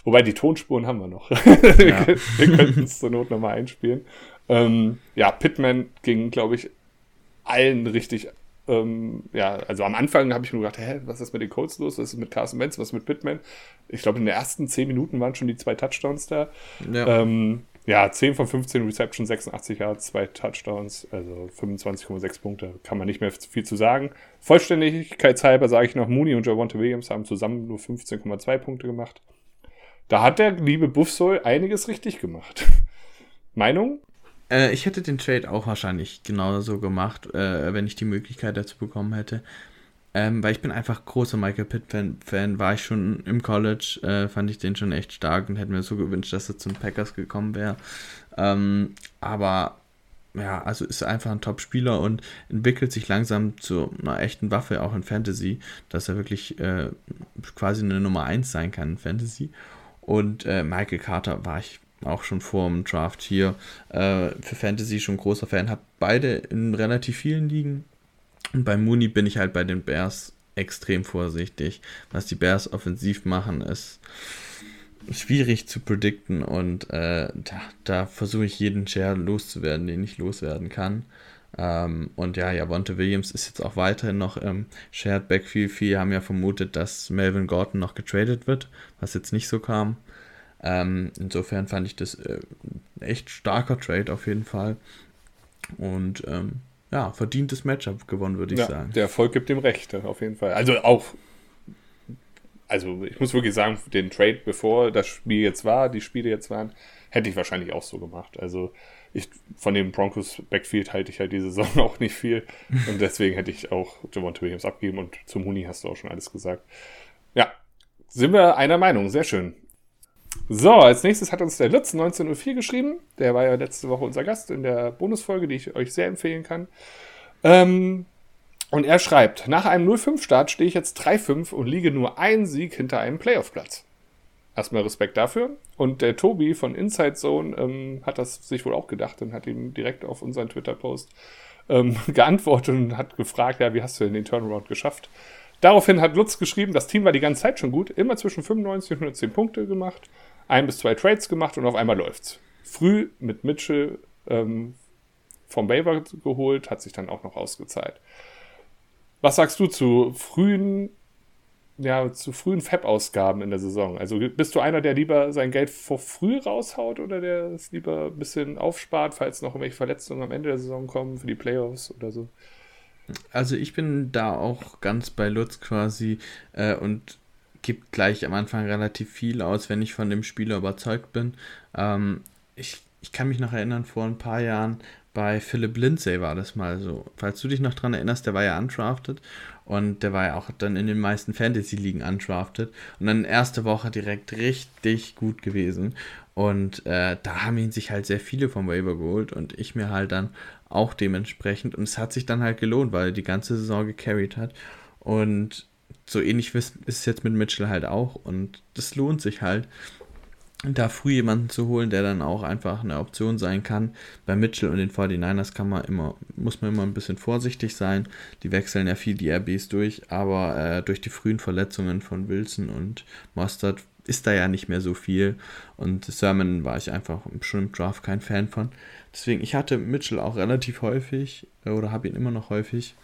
Wobei die Tonspuren haben wir noch. Ja. wir könnten es zur Not nochmal einspielen. Ähm, ja, Pittman ging, glaube ich, allen richtig ähm, ja, also am Anfang habe ich mir gedacht, hä, was ist mit den Colts los? Was ist mit Carson Wentz? Was ist mit Pittman? Ich glaube, in den ersten 10 Minuten waren schon die zwei Touchdowns da. Ja, ähm, ja 10 von 15 Receptions, 86 Yards, zwei Touchdowns, also 25,6 Punkte. Kann man nicht mehr viel zu sagen. Vollständigkeitshalber sage ich noch, Mooney und Javonte Williams haben zusammen nur 15,2 Punkte gemacht. Da hat der liebe Buffsoll einiges richtig gemacht. Meinung? Äh, ich hätte den Trade auch wahrscheinlich genauso gemacht, äh, wenn ich die Möglichkeit dazu bekommen hätte. Ähm, weil ich bin einfach großer Michael Pitt-Fan, war ich schon im College, äh, fand ich den schon echt stark und hätte mir so gewünscht, dass er zum Packers gekommen wäre. Ähm, aber ja, also ist einfach ein Top-Spieler und entwickelt sich langsam zu einer echten Waffe, auch in Fantasy, dass er wirklich äh, quasi eine Nummer 1 sein kann in Fantasy. Und äh, Michael Carter war ich auch schon vor dem Draft hier äh, für Fantasy schon großer Fan. Habe beide in relativ vielen Ligen. Und bei Mooney bin ich halt bei den Bears extrem vorsichtig. Was die Bears offensiv machen, ist schwierig zu predikten und äh, da, da versuche ich jeden Share loszuwerden, den ich loswerden kann. Ähm, und ja, Javonte Williams ist jetzt auch weiterhin noch im Shared Backfield. Viele haben ja vermutet, dass Melvin Gordon noch getradet wird, was jetzt nicht so kam. Ähm, insofern fand ich das äh, echt starker Trade auf jeden Fall. Und ähm, ja, verdientes Matchup gewonnen, würde ich ja, sagen. Der Erfolg gibt dem Recht, auf jeden Fall. Also auch, also ich muss wirklich sagen, den Trade, bevor das Spiel jetzt war, die Spiele jetzt waren, hätte ich wahrscheinlich auch so gemacht. Also ich, von dem Broncos Backfield halte ich halt diese Saison auch nicht viel. Und deswegen hätte ich auch Javonte Williams abgegeben und zum Huni hast du auch schon alles gesagt. Ja, sind wir einer Meinung. Sehr schön. So, als nächstes hat uns der Lutz 1904 geschrieben. Der war ja letzte Woche unser Gast in der Bonusfolge, die ich euch sehr empfehlen kann. Ähm, und er schreibt, nach einem 0-5-Start stehe ich jetzt 3-5 und liege nur einen Sieg hinter einem Playoff-Platz. Erstmal Respekt dafür. Und der Tobi von Inside Zone ähm, hat das sich wohl auch gedacht und hat ihm direkt auf unseren Twitter-Post ähm, geantwortet und hat gefragt, ja, wie hast du denn den Turnaround geschafft? Daraufhin hat Lutz geschrieben, das Team war die ganze Zeit schon gut, immer zwischen 95 und 110 Punkte gemacht, ein bis zwei Trades gemacht und auf einmal läuft's. Früh mit Mitchell ähm, vom Waiver geholt, hat sich dann auch noch ausgezahlt. Was sagst du zu frühen, ja, zu frühen Fab-Ausgaben in der Saison? Also bist du einer, der lieber sein Geld vor früh raushaut oder der es lieber ein bisschen aufspart, falls noch irgendwelche Verletzungen am Ende der Saison kommen für die Playoffs oder so? Also ich bin da auch ganz bei Lutz quasi äh, und gibt gleich am Anfang relativ viel aus, wenn ich von dem Spieler überzeugt bin. Ähm, ich, ich kann mich noch erinnern, vor ein paar Jahren bei Philip Lindsay war das mal so. Falls du dich noch dran erinnerst, der war ja undrafted und der war ja auch dann in den meisten Fantasy-Ligen undrafted und dann erste Woche direkt richtig gut gewesen. Und äh, da haben ihn sich halt sehr viele vom Waiver geholt und ich mir halt dann auch dementsprechend. Und es hat sich dann halt gelohnt, weil er die ganze Saison gecarried hat. Und so ähnlich ist es jetzt mit Mitchell halt auch. Und das lohnt sich halt, da früh jemanden zu holen, der dann auch einfach eine Option sein kann. Bei Mitchell und den 49ers kann man immer, muss man immer ein bisschen vorsichtig sein. Die wechseln ja viel die RBs durch, aber äh, durch die frühen Verletzungen von Wilson und Mustard ist da ja nicht mehr so viel. Und Sermon war ich einfach schon im Draft kein Fan von. Deswegen, ich hatte Mitchell auch relativ häufig äh, oder habe ihn immer noch häufig.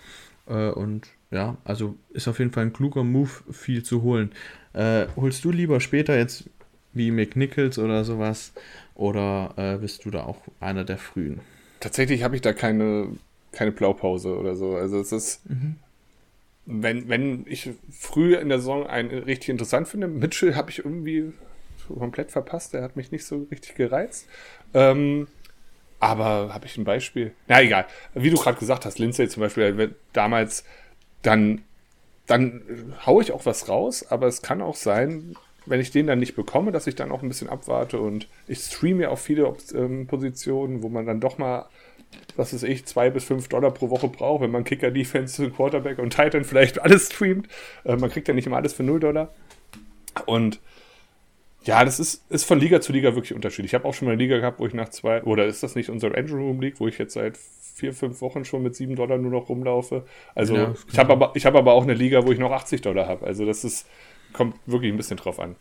Äh, und ja, also ist auf jeden Fall ein kluger Move, viel zu holen. Äh, holst du lieber später jetzt wie McNichols oder sowas? Oder äh, bist du da auch einer der frühen? Tatsächlich habe ich da keine, keine Blaupause oder so. Also es ist, mhm. wenn, wenn ich früh in der Saison einen richtig interessant finde, Mitchell habe ich irgendwie komplett verpasst. Der hat mich nicht so richtig gereizt. Ähm, aber habe ich ein Beispiel? Na egal. Wie du gerade gesagt hast, Lindsay zum Beispiel, damals, dann, dann haue ich auch was raus, aber es kann auch sein, wenn ich den dann nicht bekomme, dass ich dann auch ein bisschen abwarte und ich streame ja auch viele ähm, Positionen, wo man dann doch mal, was weiß ich, zwei bis fünf Dollar pro Woche braucht, wenn man Kicker, Defense, Quarterback und Titan vielleicht alles streamt. Äh, man kriegt ja nicht immer alles für null Dollar. Und ja, das ist, ist von Liga zu Liga wirklich unterschiedlich. Ich habe auch schon mal eine Liga gehabt, wo ich nach zwei, oder ist das nicht unsere Engine Room League, wo ich jetzt seit vier, fünf Wochen schon mit sieben Dollar nur noch rumlaufe. Also ja, ich habe aber, hab aber auch eine Liga, wo ich noch 80 Dollar habe. Also das ist, kommt wirklich ein bisschen drauf an.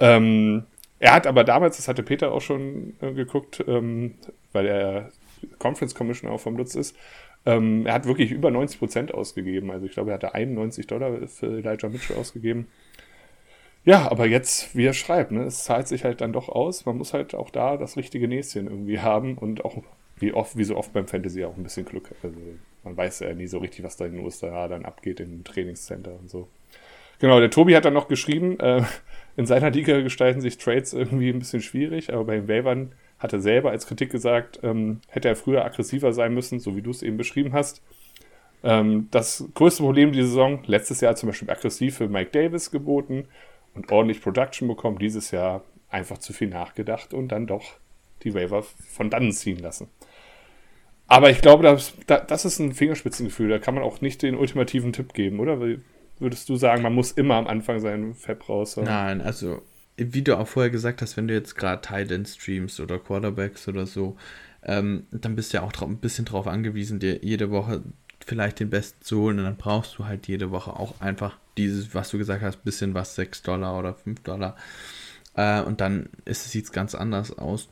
Ähm, er hat aber damals, das hatte Peter auch schon äh, geguckt, ähm, weil er Conference Commissioner auch vom Lutz ist, ähm, er hat wirklich über 90 Prozent ausgegeben. Also ich glaube, er hatte 91 Dollar für Elijah Mitchell ausgegeben. Ja, aber jetzt, wie er schreibt, ne, es zahlt sich halt dann doch aus. Man muss halt auch da das richtige Näschen irgendwie haben und auch wie oft, wie so oft beim Fantasy auch ein bisschen Glück. Also man weiß ja nie so richtig, was da in den USA dann abgeht im Trainingscenter und so. Genau, der Tobi hat dann noch geschrieben, äh, in seiner Liga gestalten sich Trades irgendwie ein bisschen schwierig, aber bei den Wavern hat er selber als Kritik gesagt, ähm, hätte er früher aggressiver sein müssen, so wie du es eben beschrieben hast. Ähm, das größte Problem dieser Saison, letztes Jahr zum Beispiel aggressiv für Mike Davis geboten und ordentlich Production bekommen, dieses Jahr einfach zu viel nachgedacht und dann doch die Waiver von dannen ziehen lassen. Aber ich glaube, das, das ist ein Fingerspitzengefühl. Da kann man auch nicht den ultimativen Tipp geben, oder? Würdest du sagen, man muss immer am Anfang seinen Fab raus? Nein, also wie du auch vorher gesagt hast, wenn du jetzt gerade Tight streamst oder Quarterbacks oder so, ähm, dann bist du ja auch ein bisschen drauf angewiesen, dir jede Woche vielleicht den besten zu holen und dann brauchst du halt jede Woche auch einfach dieses, was du gesagt hast, bisschen was, 6 Dollar oder 5 Dollar. Äh, und dann sieht es ganz anders aus.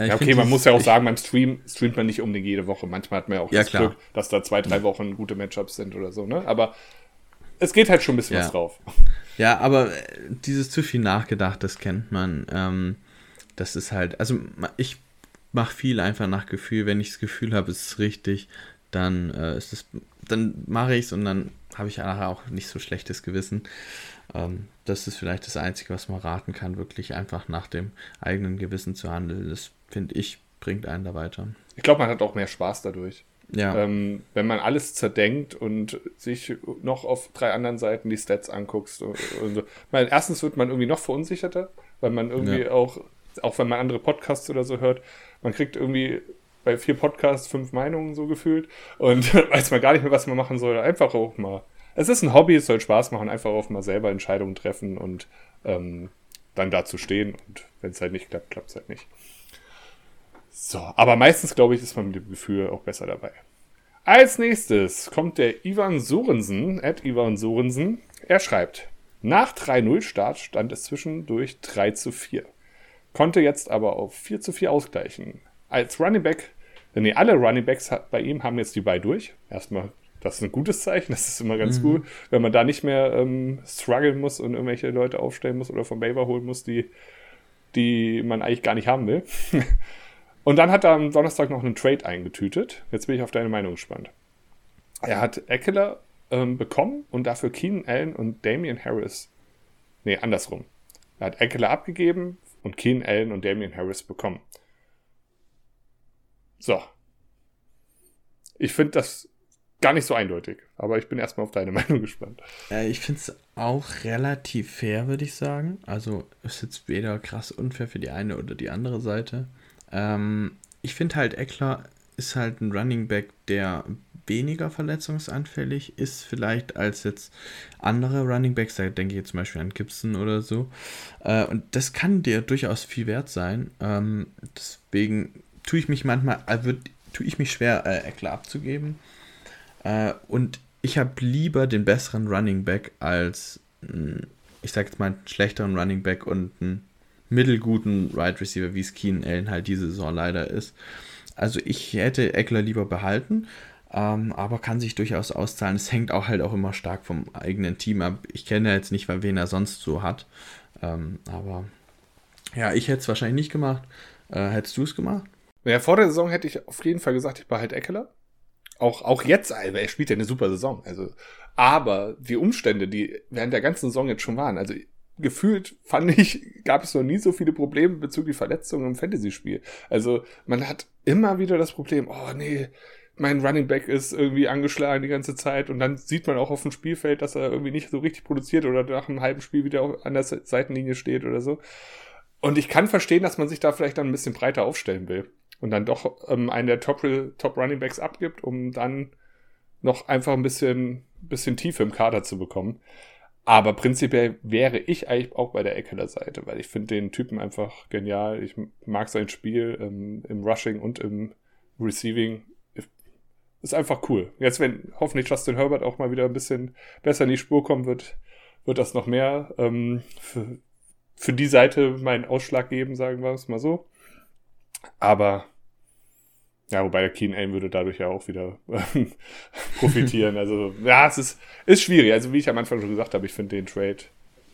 Äh, ja, okay, man muss ja auch sagen, man stream, streamt man nicht unbedingt jede Woche. Manchmal hat man ja auch ja, das klar. Glück, dass da zwei, drei Wochen gute Matchups sind oder so, ne? Aber es geht halt schon ein bisschen ja. was drauf. Ja, aber äh, dieses zu viel nachgedacht, das kennt man. Ähm, das ist halt, also ich mache viel einfach nach Gefühl. Wenn ich das Gefühl habe, es ist richtig, dann äh, ist es, dann mache ich es und dann habe ich nachher auch nicht so schlechtes Gewissen. Ähm, das ist vielleicht das Einzige, was man raten kann, wirklich einfach nach dem eigenen Gewissen zu handeln. Das finde ich, bringt einen da weiter. Ich glaube, man hat auch mehr Spaß dadurch. Ja. Ähm, wenn man alles zerdenkt und sich noch auf drei anderen Seiten die Stats anguckst. Und, und so. meine, erstens wird man irgendwie noch verunsicherter, weil man irgendwie ja. auch, auch wenn man andere Podcasts oder so hört, man kriegt irgendwie bei vier Podcasts fünf Meinungen so gefühlt und weiß man gar nicht mehr, was man machen soll. Einfach auch mal. Es ist ein Hobby, es soll Spaß machen, einfach auch mal selber Entscheidungen treffen und ähm, dann dazu stehen. Und wenn es halt nicht klappt, klappt es halt nicht. So, aber meistens, glaube ich, ist man mit dem Gefühl auch besser dabei. Als nächstes kommt der Ivan Sorensen, at Ivan Sorensen. Er schreibt, nach 3-0 Start stand es zwischendurch 3 zu 4. Konnte jetzt aber auf 4 zu 4 ausgleichen. Als Running Back nee, alle Running Backs bei ihm haben jetzt die Bye durch. Erstmal, das ist ein gutes Zeichen, das ist immer ganz mhm. gut, wenn man da nicht mehr ähm, strugglen muss und irgendwelche Leute aufstellen muss oder vom Waiver holen muss, die, die man eigentlich gar nicht haben will. und dann hat er am Donnerstag noch einen Trade eingetütet. Jetzt bin ich auf deine Meinung gespannt. Er hat Eckler ähm, bekommen und dafür Keenan Allen und Damian Harris. Nee, andersrum. Er hat Eckler abgegeben und Keenan Allen und Damian Harris bekommen. So. Ich finde das gar nicht so eindeutig, aber ich bin erstmal auf deine Meinung gespannt. Ja, ich finde es auch relativ fair, würde ich sagen. Also ist jetzt weder krass unfair für die eine oder die andere Seite. Ähm, ich finde halt, Eckler ist halt ein Running Back, der weniger verletzungsanfällig ist, vielleicht als jetzt andere Running Backs. Da denke ich jetzt zum Beispiel an Gibson oder so. Äh, und das kann dir durchaus viel wert sein. Ähm, deswegen tue ich mich manchmal, äh, wird, tue ich mich schwer, äh, Eckler abzugeben. Äh, und ich habe lieber den besseren Running Back als, mh, ich sag jetzt mal, einen schlechteren Running Back und einen mittelguten Wide Receiver, wie es Keenan Allen halt diese Saison leider ist. Also ich hätte Eckler lieber behalten, ähm, aber kann sich durchaus auszahlen. Es hängt auch halt auch immer stark vom eigenen Team ab. Ich kenne jetzt nicht, wen er sonst so hat. Ähm, aber ja, ich hätte es wahrscheinlich nicht gemacht. Äh, hättest du es gemacht? Ja, vor der Saison hätte ich auf jeden Fall gesagt, ich behalte Eckler. Auch, auch jetzt, also er spielt ja eine super Saison. Also, aber die Umstände, die während der ganzen Saison jetzt schon waren, also gefühlt fand ich, gab es noch nie so viele Probleme bezüglich Verletzungen im Fantasy-Spiel. Also man hat immer wieder das Problem, oh nee, mein Running Back ist irgendwie angeschlagen die ganze Zeit und dann sieht man auch auf dem Spielfeld, dass er irgendwie nicht so richtig produziert oder nach einem halben Spiel wieder an der Seitenlinie steht oder so. Und ich kann verstehen, dass man sich da vielleicht dann ein bisschen breiter aufstellen will und dann doch ähm, einen der Top, Top Running Backs abgibt, um dann noch einfach ein bisschen, bisschen Tiefe im Kader zu bekommen. Aber prinzipiell wäre ich eigentlich auch bei der Eckler Seite, weil ich finde den Typen einfach genial. Ich mag sein Spiel ähm, im Rushing und im Receiving. Ist einfach cool. Jetzt, wenn hoffentlich Justin Herbert auch mal wieder ein bisschen besser in die Spur kommen wird, wird das noch mehr ähm, für, für die Seite meinen Ausschlag geben, sagen wir es mal so. Aber ja, wobei der Keen Allen würde dadurch ja auch wieder ähm, profitieren. Also, ja, es ist, ist schwierig. Also, wie ich am Anfang schon gesagt habe, ich finde den Trade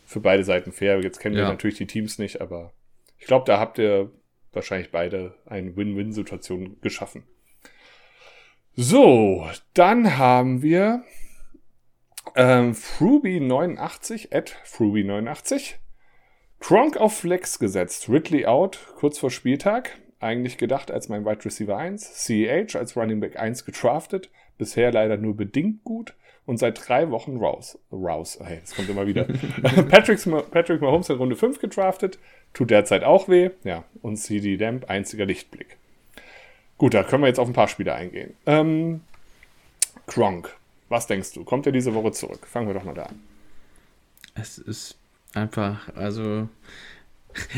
für beide Seiten fair. Jetzt kennen ja. wir natürlich die Teams nicht, aber ich glaube, da habt ihr wahrscheinlich beide eine Win-Win-Situation geschaffen. So, dann haben wir ähm, Fruby89, at Fruby89. Kronk auf Flex gesetzt, Ridley out, kurz vor Spieltag eigentlich gedacht als mein Wide Receiver 1, CEH als Running Back 1 getraftet, bisher leider nur bedingt gut und seit drei Wochen raus. Raus, hey, das kommt immer wieder. Patrick, Patrick Mahomes in Runde 5 getraftet, tut derzeit auch weh, ja, und CD Lamp einziger Lichtblick. Gut, da können wir jetzt auf ein paar Spiele eingehen. Ähm, Gronk, was denkst du? Kommt er diese Woche zurück? Fangen wir doch mal da an. Es ist einfach, also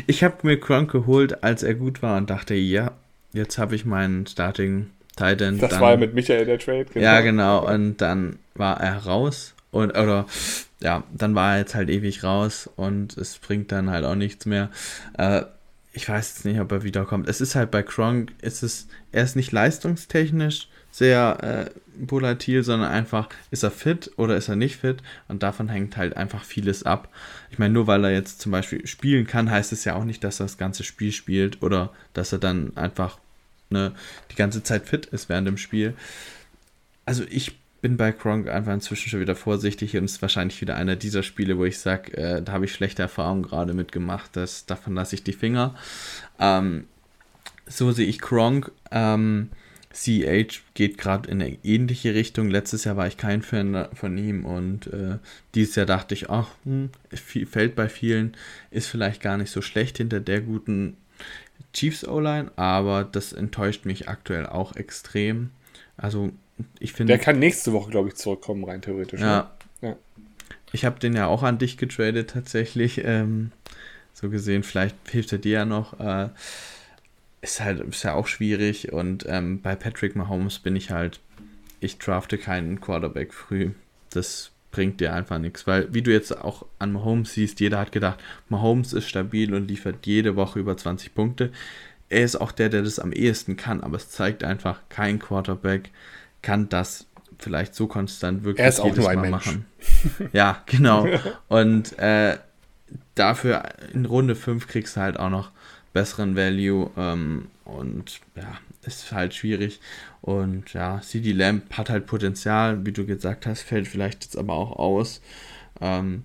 ich habe mir Kronk geholt, als er gut war und dachte, ja, jetzt habe ich meinen Starting Titan. Das dann, war mit Michael der Trade. Genau. Ja, genau. Und dann war er raus und oder ja, dann war er jetzt halt ewig raus und es bringt dann halt auch nichts mehr. Äh, ich weiß jetzt nicht, ob er wiederkommt. Es ist halt bei Kronk, ist es, er ist nicht leistungstechnisch sehr äh, volatil, sondern einfach, ist er fit oder ist er nicht fit? Und davon hängt halt einfach vieles ab. Ich meine, nur weil er jetzt zum Beispiel spielen kann, heißt es ja auch nicht, dass er das ganze Spiel spielt oder dass er dann einfach ne, die ganze Zeit fit ist während dem Spiel. Also ich bin bei Kronk einfach inzwischen schon wieder vorsichtig und ist wahrscheinlich wieder einer dieser Spiele, wo ich sage, äh, da habe ich schlechte Erfahrungen gerade mitgemacht, das, davon lasse ich die Finger. Ähm, so sehe ich Kronk. Ähm, CH geht gerade in eine ähnliche Richtung. Letztes Jahr war ich kein Fan von ihm und äh, dieses Jahr dachte ich, ach, hm, fällt bei vielen, ist vielleicht gar nicht so schlecht hinter der guten Chiefs O-Line, aber das enttäuscht mich aktuell auch extrem. Also ich finde. Der kann nächste Woche, glaube ich, zurückkommen, rein theoretisch. Ja. Ne? ja. Ich habe den ja auch an dich getradet tatsächlich. Ähm, so gesehen, vielleicht hilft er dir ja noch. Äh, ist halt ist ja auch schwierig und ähm, bei Patrick Mahomes bin ich halt, ich drafte keinen Quarterback früh. Das bringt dir einfach nichts, weil wie du jetzt auch an Mahomes siehst, jeder hat gedacht, Mahomes ist stabil und liefert jede Woche über 20 Punkte. er ist auch der, der das am ehesten kann, aber es zeigt einfach, kein Quarterback kann das vielleicht so konstant wirklich er ist jedes auch nur ein Mal Mensch. machen. ja, genau. Und äh, dafür in Runde 5 kriegst du halt auch noch besseren Value ähm, und ja, ist halt schwierig. Und ja, CD Lamp hat halt Potenzial, wie du gesagt hast, fällt vielleicht jetzt aber auch aus. Ähm,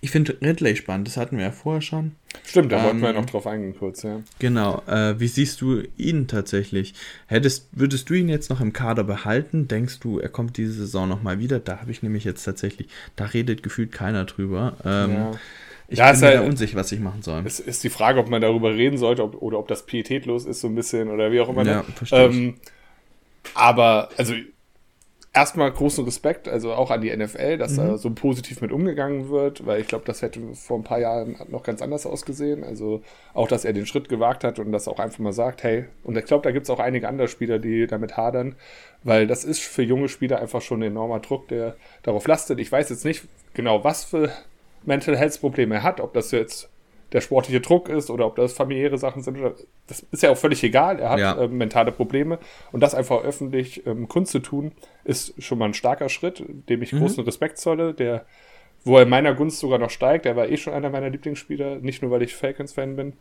ich finde Ridley spannend, das hatten wir ja vorher schon. Stimmt, da ähm, wollten wir ja noch drauf eingehen kurz, ja. Genau, äh, wie siehst du ihn tatsächlich? Hättest, würdest du ihn jetzt noch im Kader behalten? Denkst du, er kommt diese Saison nochmal wieder? Da habe ich nämlich jetzt tatsächlich, da redet gefühlt keiner drüber. Ähm, ja. Ich ja, bin mir halt, unsicher, was ich machen soll. Es ist die Frage, ob man darüber reden sollte ob, oder ob das pietätlos ist, so ein bisschen oder wie auch immer. Ne? Ja, verstehe. Ähm, aber, also erstmal großen Respekt, also auch an die NFL, dass mhm. da so positiv mit umgegangen wird, weil ich glaube, das hätte vor ein paar Jahren noch ganz anders ausgesehen. Also auch, dass er den Schritt gewagt hat und das auch einfach mal sagt, hey, und ich glaube, da gibt es auch einige andere Spieler, die damit hadern, weil das ist für junge Spieler einfach schon ein enormer Druck, der darauf lastet. Ich weiß jetzt nicht genau, was für Mental Health Probleme hat, ob das jetzt der sportliche Druck ist oder ob das familiäre Sachen sind. das ist ja auch völlig egal. Er hat ja. äh, mentale Probleme. Und das einfach öffentlich ähm, kundzutun, ist schon mal ein starker Schritt, dem ich mhm. großen Respekt zolle, der, wo er in meiner Gunst sogar noch steigt. Er war eh schon einer meiner Lieblingsspieler, nicht nur, weil ich Falcons-Fan bin.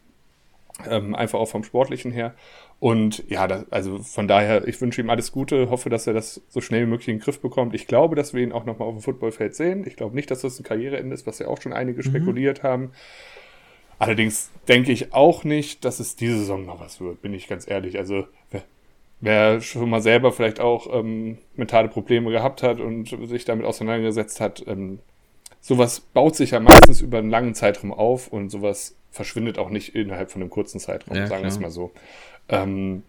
Ähm, einfach auch vom Sportlichen her. Und ja, das, also von daher, ich wünsche ihm alles Gute, hoffe, dass er das so schnell wie möglich in den Griff bekommt. Ich glaube, dass wir ihn auch nochmal auf dem Footballfeld sehen. Ich glaube nicht, dass das ein Karriereende ist, was ja auch schon einige mhm. spekuliert haben. Allerdings denke ich auch nicht, dass es diese Saison noch was wird, bin ich ganz ehrlich. Also wer, wer schon mal selber vielleicht auch ähm, mentale Probleme gehabt hat und sich damit auseinandergesetzt hat, ähm, sowas baut sich ja meistens über einen langen Zeitraum auf und sowas verschwindet auch nicht innerhalb von einem kurzen Zeitraum, ja, sagen wir es mal so. Ähm,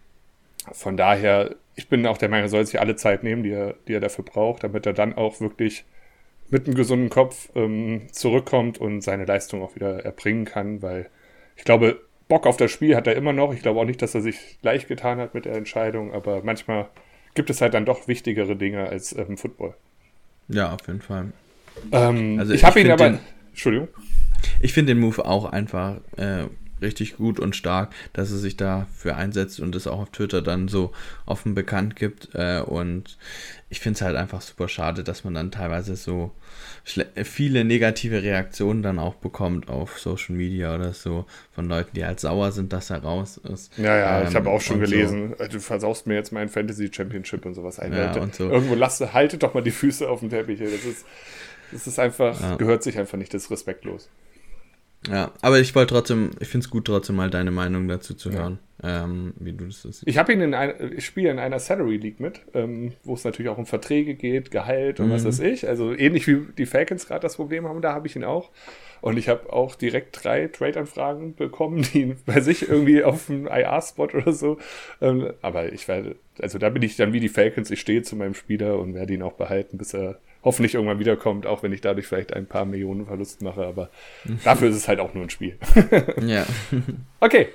von daher, ich bin auch der Meinung, er soll sich alle Zeit nehmen, die er, die er dafür braucht, damit er dann auch wirklich mit einem gesunden Kopf ähm, zurückkommt und seine Leistung auch wieder erbringen kann, weil ich glaube, Bock auf das Spiel hat er immer noch. Ich glaube auch nicht, dass er sich leicht getan hat mit der Entscheidung, aber manchmal gibt es halt dann doch wichtigere Dinge als ähm, Football. Ja, auf jeden Fall. Ähm, also ich habe ihn aber. Den, Entschuldigung. Ich finde den Move auch einfach äh, richtig gut und stark, dass er sich dafür einsetzt und es auch auf Twitter dann so offen bekannt gibt. Äh, und ich finde es halt einfach super schade, dass man dann teilweise so viele negative Reaktionen dann auch bekommt auf Social Media oder so von Leuten, die halt sauer sind, dass er raus ist. Ja, ja, ähm, ich habe auch schon gelesen, so. du versaust mir jetzt mein Fantasy Championship und sowas ein. Ja, und so. Irgendwo lasse, haltet doch mal die Füße auf dem Teppich. Das ist, das ist einfach, ja. gehört sich einfach nicht, das ist respektlos. Ja, aber ich wollte trotzdem, ich finde es gut, trotzdem mal deine Meinung dazu zu hören, ja. ähm, wie du das siehst. Ich habe ihn in ein, ich spiele in einer Salary League mit, ähm, wo es natürlich auch um Verträge geht, Gehalt und mhm. was weiß ich. Also ähnlich wie die Falcons gerade das Problem haben, da habe ich ihn auch. Und ich habe auch direkt drei Trade-Anfragen bekommen, die bei sich irgendwie auf dem IR-Spot oder so. Ähm, aber ich werde, also da bin ich dann wie die Falcons, ich stehe zu meinem Spieler und werde ihn auch behalten, bis er hoffentlich irgendwann wiederkommt, auch wenn ich dadurch vielleicht ein paar Millionen Verlust mache, aber dafür ist es halt auch nur ein Spiel. ja. okay.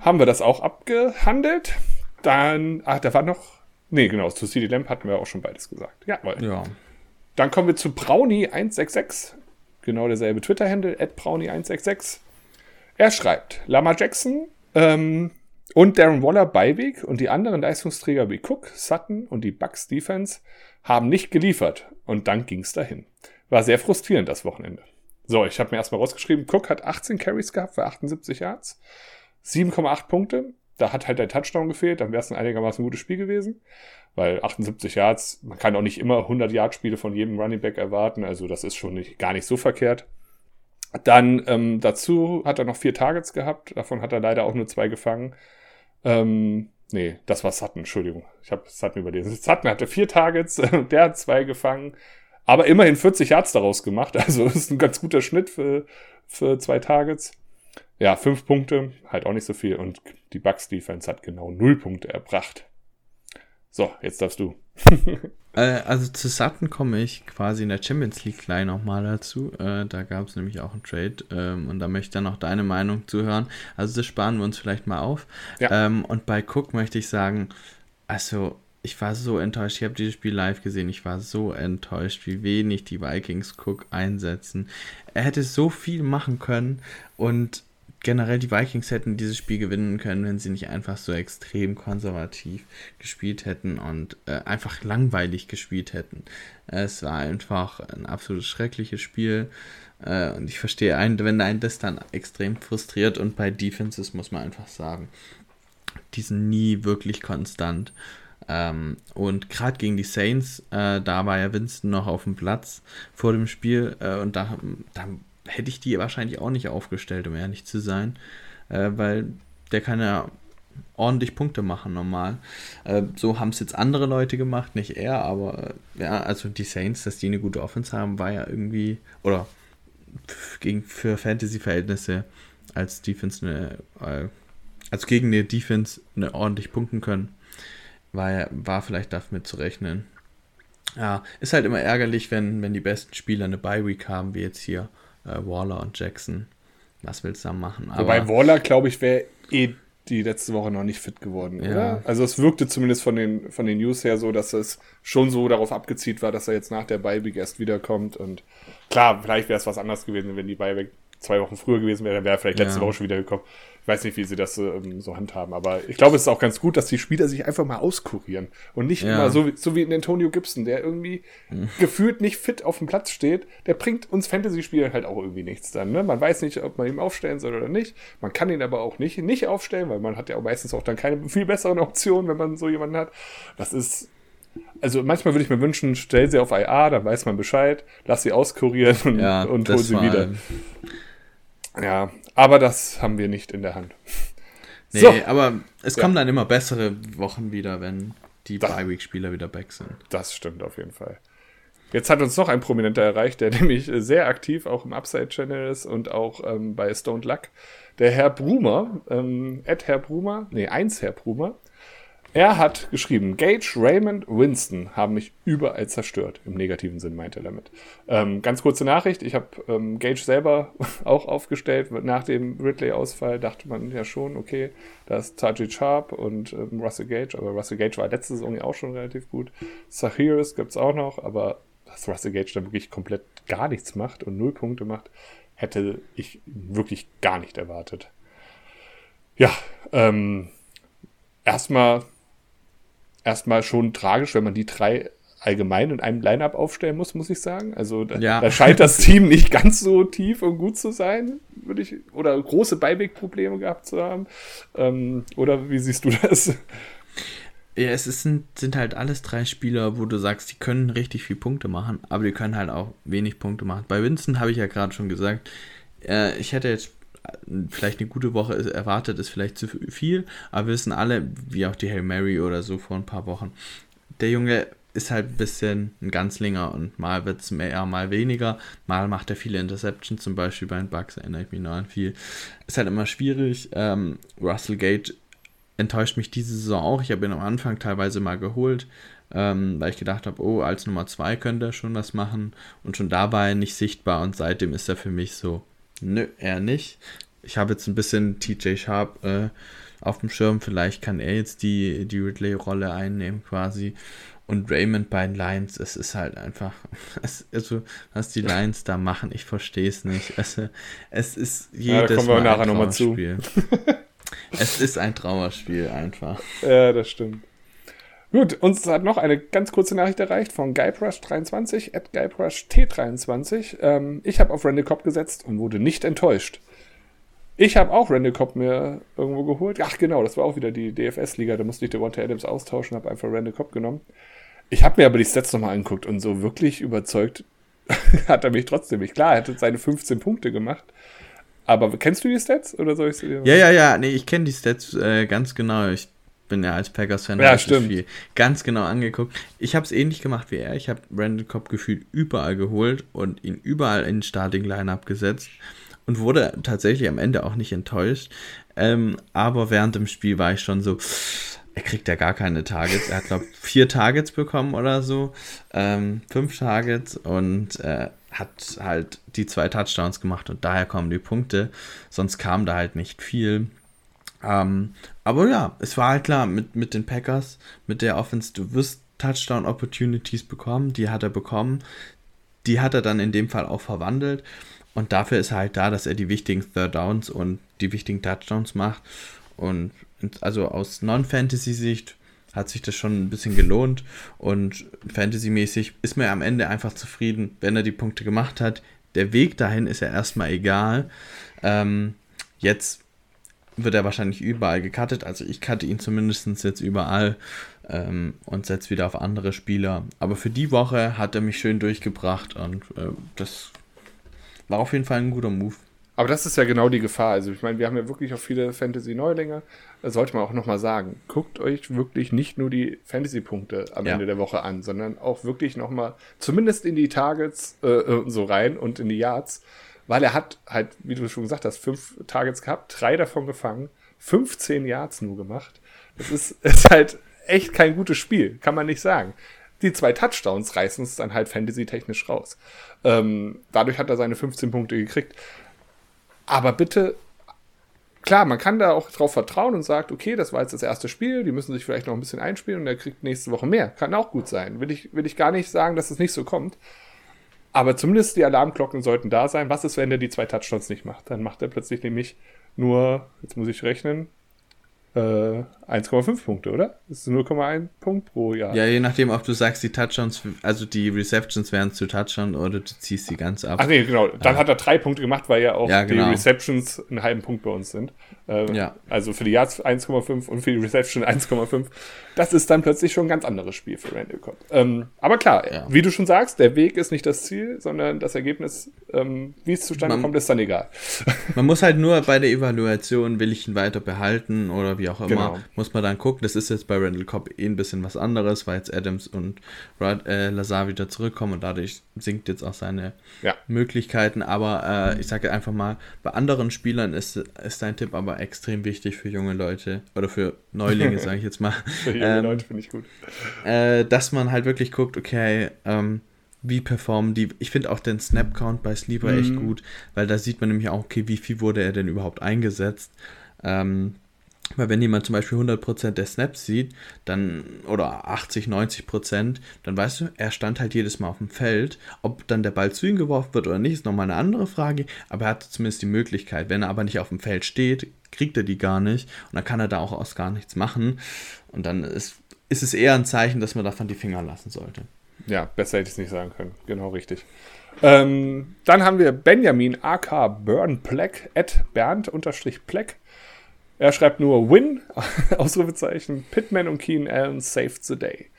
Haben wir das auch abgehandelt? Dann, ach, da war noch, nee, genau, zu CD Lamp hatten wir auch schon beides gesagt. Ja, weil. Ja. Dann kommen wir zu Brownie166. Genau derselbe Twitter-Handle, Brownie166. Er schreibt, Lama Jackson ähm, und Darren Waller Beiweg und die anderen Leistungsträger wie Cook, Sutton und die Bucks Defense haben nicht geliefert und dann ging es dahin. War sehr frustrierend das Wochenende. So, ich habe mir erstmal rausgeschrieben, Cook hat 18 Carries gehabt für 78 Yards, 7,8 Punkte. Da hat halt der Touchdown gefehlt, dann wäre es ein einigermaßen gutes Spiel gewesen, weil 78 Yards, man kann auch nicht immer 100 Yard Spiele von jedem Running Back erwarten, also das ist schon nicht, gar nicht so verkehrt. Dann ähm, dazu hat er noch vier Targets gehabt, davon hat er leider auch nur zwei gefangen. Ähm, Nee, das war Sutton, Entschuldigung. Ich habe Sutton überlesen. Sutton hatte vier Targets, der hat zwei gefangen, aber immerhin 40 Yards daraus gemacht. Also ist ein ganz guter Schnitt für, für zwei Targets. Ja, fünf Punkte, halt auch nicht so viel. Und die Bucks Defense hat genau null Punkte erbracht. So, jetzt darfst du. Äh, also zu Sutton komme ich quasi in der Champions League gleich nochmal dazu. Äh, da gab es nämlich auch einen Trade ähm, und da möchte ich dann noch deine Meinung zuhören. Also das sparen wir uns vielleicht mal auf. Ja. Ähm, und bei Cook möchte ich sagen, also ich war so enttäuscht. Ich habe dieses Spiel live gesehen. Ich war so enttäuscht, wie wenig die Vikings Cook einsetzen. Er hätte so viel machen können und generell die Vikings hätten dieses Spiel gewinnen können, wenn sie nicht einfach so extrem konservativ gespielt hätten und äh, einfach langweilig gespielt hätten. Es war einfach ein absolut schreckliches Spiel. Äh, und ich verstehe einen, wenn einen das dann extrem frustriert und bei Defenses muss man einfach sagen, die sind nie wirklich konstant. Ähm, und gerade gegen die Saints, äh, da war ja Winston noch auf dem Platz vor dem Spiel äh, und da, da hätte ich die wahrscheinlich auch nicht aufgestellt, um ehrlich zu sein, äh, weil der kann ja ordentlich Punkte machen normal. Äh, so haben es jetzt andere Leute gemacht, nicht er, aber äh, ja, also die Saints, dass die eine gute Offense haben, war ja irgendwie, oder gegen, für Fantasy-Verhältnisse als Defense eine, äh, also gegen eine Defense eine ordentlich punkten können, war, war vielleicht damit zu rechnen. Ja, ist halt immer ärgerlich, wenn, wenn die besten Spieler eine Bye-Week haben, wie jetzt hier äh, Waller und Jackson. Was willst du da machen? Aber Wobei Waller, glaube ich, wäre eh die letzte Woche noch nicht fit geworden, ja. oder? Also es wirkte zumindest von den, von den News her so, dass es schon so darauf abgezielt war, dass er jetzt nach der Bye-Week erst wiederkommt. Und klar, vielleicht wäre es was anderes gewesen, wenn die Bye-Week zwei Wochen früher gewesen wäre, dann wäre er vielleicht letzte ja. Woche schon wieder gekommen. Ich weiß nicht, wie sie das ähm, so handhaben, aber ich glaube, es ist auch ganz gut, dass die Spieler sich einfach mal auskurieren und nicht ja. immer so, so wie in Antonio Gibson, der irgendwie mhm. gefühlt nicht fit auf dem Platz steht. Der bringt uns Fantasy-Spielern halt auch irgendwie nichts dann. Ne? Man weiß nicht, ob man ihn aufstellen soll oder nicht. Man kann ihn aber auch nicht, nicht aufstellen, weil man hat ja auch meistens auch dann keine viel besseren Optionen, wenn man so jemanden hat. Das ist also manchmal würde ich mir wünschen, stell sie auf IA, dann weiß man Bescheid, lass sie auskurieren und, ja, und hol sie wieder. Ja, aber das haben wir nicht in der Hand. Nee, so. aber es kommen ja. dann immer bessere Wochen wieder, wenn die Bi-Week-Spieler wieder back sind. Das stimmt auf jeden Fall. Jetzt hat uns noch ein Prominenter erreicht, der nämlich sehr aktiv auch im Upside-Channel ist und auch ähm, bei Stone Luck. Der Herr Brumer, ähm, Ed Herr Brumer, nee, eins Herr Brumer, er hat geschrieben, Gage, Raymond, Winston haben mich überall zerstört. Im negativen Sinn meint er damit. Ähm, ganz kurze Nachricht, ich habe ähm, Gage selber auch aufgestellt. Nach dem Ridley-Ausfall dachte man ja schon, okay, da ist Tajid Sharp und ähm, Russell Gage, aber Russell Gage war letzte Saison ja auch schon relativ gut. Sahiris gibt es auch noch, aber dass Russell Gage dann wirklich komplett gar nichts macht und null Punkte macht, hätte ich wirklich gar nicht erwartet. Ja, ähm, erstmal erstmal schon tragisch, wenn man die drei allgemein in einem Line-Up aufstellen muss, muss ich sagen. Also da, ja. da, scheint das Team nicht ganz so tief und gut zu sein, würde ich, oder große Beiweg-Probleme gehabt zu haben. Ähm, oder wie siehst du das? Ja, es ist, sind, sind halt alles drei Spieler, wo du sagst, die können richtig viel Punkte machen, aber die können halt auch wenig Punkte machen. Bei Winston habe ich ja gerade schon gesagt, äh, ich hätte jetzt vielleicht eine gute Woche ist, erwartet, ist vielleicht zu viel, aber wir wissen alle, wie auch die Hail Mary oder so vor ein paar Wochen, der Junge ist halt ein bisschen ein Ganzlinger und mal wird es mehr, mal weniger, mal macht er viele Interceptions, zum Beispiel bei den Bugs, erinnere ich mich noch an viel. Ist halt immer schwierig. Ähm, Russell Gate enttäuscht mich diese Saison auch. Ich habe ihn am Anfang teilweise mal geholt, ähm, weil ich gedacht habe, oh, als Nummer 2 könnte er schon was machen und schon dabei nicht sichtbar und seitdem ist er für mich so Nö, er nicht. Ich habe jetzt ein bisschen TJ Sharp äh, auf dem Schirm. Vielleicht kann er jetzt die, die Ridley-Rolle einnehmen quasi. Und Raymond bei den Lions, es ist halt einfach, es, also was die Lions da machen, ich verstehe es nicht. Also, es ist jedes ja, da kommen wir Mal nochmal zu. es ist ein Trauerspiel einfach. Ja, das stimmt. Gut, uns hat noch eine ganz kurze Nachricht erreicht von Guybrush23, at GuybrushT23. Ähm, ich habe auf Randall Cobb gesetzt und wurde nicht enttäuscht. Ich habe auch Randall Cobb mir irgendwo geholt. Ach genau, das war auch wieder die DFS-Liga, da musste ich Devonta Adams austauschen, habe einfach Randall Cobb genommen. Ich habe mir aber die Stats nochmal angeguckt und so wirklich überzeugt hat er mich trotzdem nicht. Klar, er hat seine 15 Punkte gemacht. Aber kennst du die Stats oder soll ich sie dir Ja, ja, ja, nee, ich kenne die Stats äh, ganz genau. Ich bin ja als Packers-Fan ja, stimmt. viel ganz genau angeguckt. Ich habe es ähnlich gemacht wie er. Ich habe Randall Cobb gefühlt überall geholt und ihn überall in den Starting-Line-Up gesetzt und wurde tatsächlich am Ende auch nicht enttäuscht. Ähm, aber während dem Spiel war ich schon so, er kriegt ja gar keine Targets. Er hat, glaube ich, vier Targets bekommen oder so. Ähm, fünf Targets und äh, hat halt die zwei Touchdowns gemacht und daher kommen die Punkte. Sonst kam da halt nicht viel. Ähm, aber ja, es war halt klar, mit, mit den Packers, mit der Offense, du wirst Touchdown-Opportunities bekommen, die hat er bekommen. Die hat er dann in dem Fall auch verwandelt. und dafür ist er halt da, dass er die wichtigen Third Downs und die wichtigen Touchdowns macht. Und also aus Non-Fantasy-Sicht hat sich das schon ein bisschen gelohnt. Und Fantasy-mäßig ist mir am Ende einfach zufrieden, wenn er die Punkte gemacht hat. Der Weg dahin ist ja erstmal egal. Ähm, jetzt wird er wahrscheinlich überall gecuttet. Also ich cutte ihn zumindest jetzt überall ähm, und setze wieder auf andere Spieler. Aber für die Woche hat er mich schön durchgebracht und äh, das war auf jeden Fall ein guter Move. Aber das ist ja genau die Gefahr. Also ich meine, wir haben ja wirklich auch viele Fantasy-Neulinge. Da sollte man auch nochmal sagen, guckt euch wirklich nicht nur die Fantasy-Punkte am ja. Ende der Woche an, sondern auch wirklich nochmal zumindest in die Targets äh, äh, so rein und in die Yards. Weil er hat halt, wie du schon gesagt hast, fünf Targets gehabt, drei davon gefangen, 15 Yards nur gemacht. Das ist, ist halt echt kein gutes Spiel, kann man nicht sagen die zwei Touchdowns reißen es dann halt fantasy-technisch raus. Ähm, dadurch hat er seine 15 Punkte gekriegt. Aber bitte, klar, man kann da auch drauf vertrauen und sagt, okay, das war jetzt das erste Spiel, die müssen sich vielleicht noch ein bisschen einspielen und er kriegt nächste Woche mehr. Kann auch gut sein. Will ich, will ich gar nicht sagen, dass es nicht so kommt. Aber zumindest die Alarmglocken sollten da sein. Was ist, wenn er die zwei Touchdowns nicht macht? Dann macht er plötzlich nämlich nur, jetzt muss ich rechnen, äh, 1,5 Punkte, oder? Das ist 0,1 Punkt pro Jahr. Ja, je nachdem, ob du sagst, die Touchdowns, also die Receptions wären zu Touchdown oder du ziehst die ganz ab. Ach nee, genau. Dann ah. hat er drei Punkte gemacht, weil ja auch ja, genau. die Receptions einen halben Punkt bei uns sind. Äh, ja. Also für die Yards 1,5 und für die Reception 1,5. Das ist dann plötzlich schon ein ganz anderes Spiel für Randall Cobb. Ähm, aber klar, ja. wie du schon sagst, der Weg ist nicht das Ziel, sondern das Ergebnis, ähm, wie es zustande man, kommt, ist dann egal. Man muss halt nur bei der Evaluation, will ich ihn weiter behalten oder wie auch immer, genau. muss man dann gucken. Das ist jetzt bei Randall Cobb eh ein bisschen was anderes, weil jetzt Adams und äh, Lazar wieder zurückkommen und dadurch sinkt jetzt auch seine ja. Möglichkeiten. Aber äh, ich sage einfach mal, bei anderen Spielern ist, ist dein Tipp aber extrem wichtig für junge Leute oder für Neulinge, sage ich jetzt mal. für junge ähm, Leute finde ich gut. Äh, dass man halt wirklich guckt, okay, ähm, wie performen die. Ich finde auch den Snap-Count bei Sleeper mhm. echt gut, weil da sieht man nämlich auch, okay, wie viel wurde er denn überhaupt eingesetzt. Ähm, weil wenn jemand zum Beispiel 100% der Snaps sieht, dann, oder 80, 90%, dann weißt du, er stand halt jedes Mal auf dem Feld. Ob dann der Ball zu ihm geworfen wird oder nicht, ist nochmal eine andere Frage, aber er hat zumindest die Möglichkeit. Wenn er aber nicht auf dem Feld steht, kriegt er die gar nicht und dann kann er da auch aus gar nichts machen. Und dann ist, ist es eher ein Zeichen, dass man davon die Finger lassen sollte. Ja, besser hätte ich es nicht sagen können. Genau richtig. Ähm, dann haben wir Benjamin AK Burn Pleck at Bernd-Pleck er schreibt nur Win, Ausrufezeichen, Pittman und Keen Allen saved the day.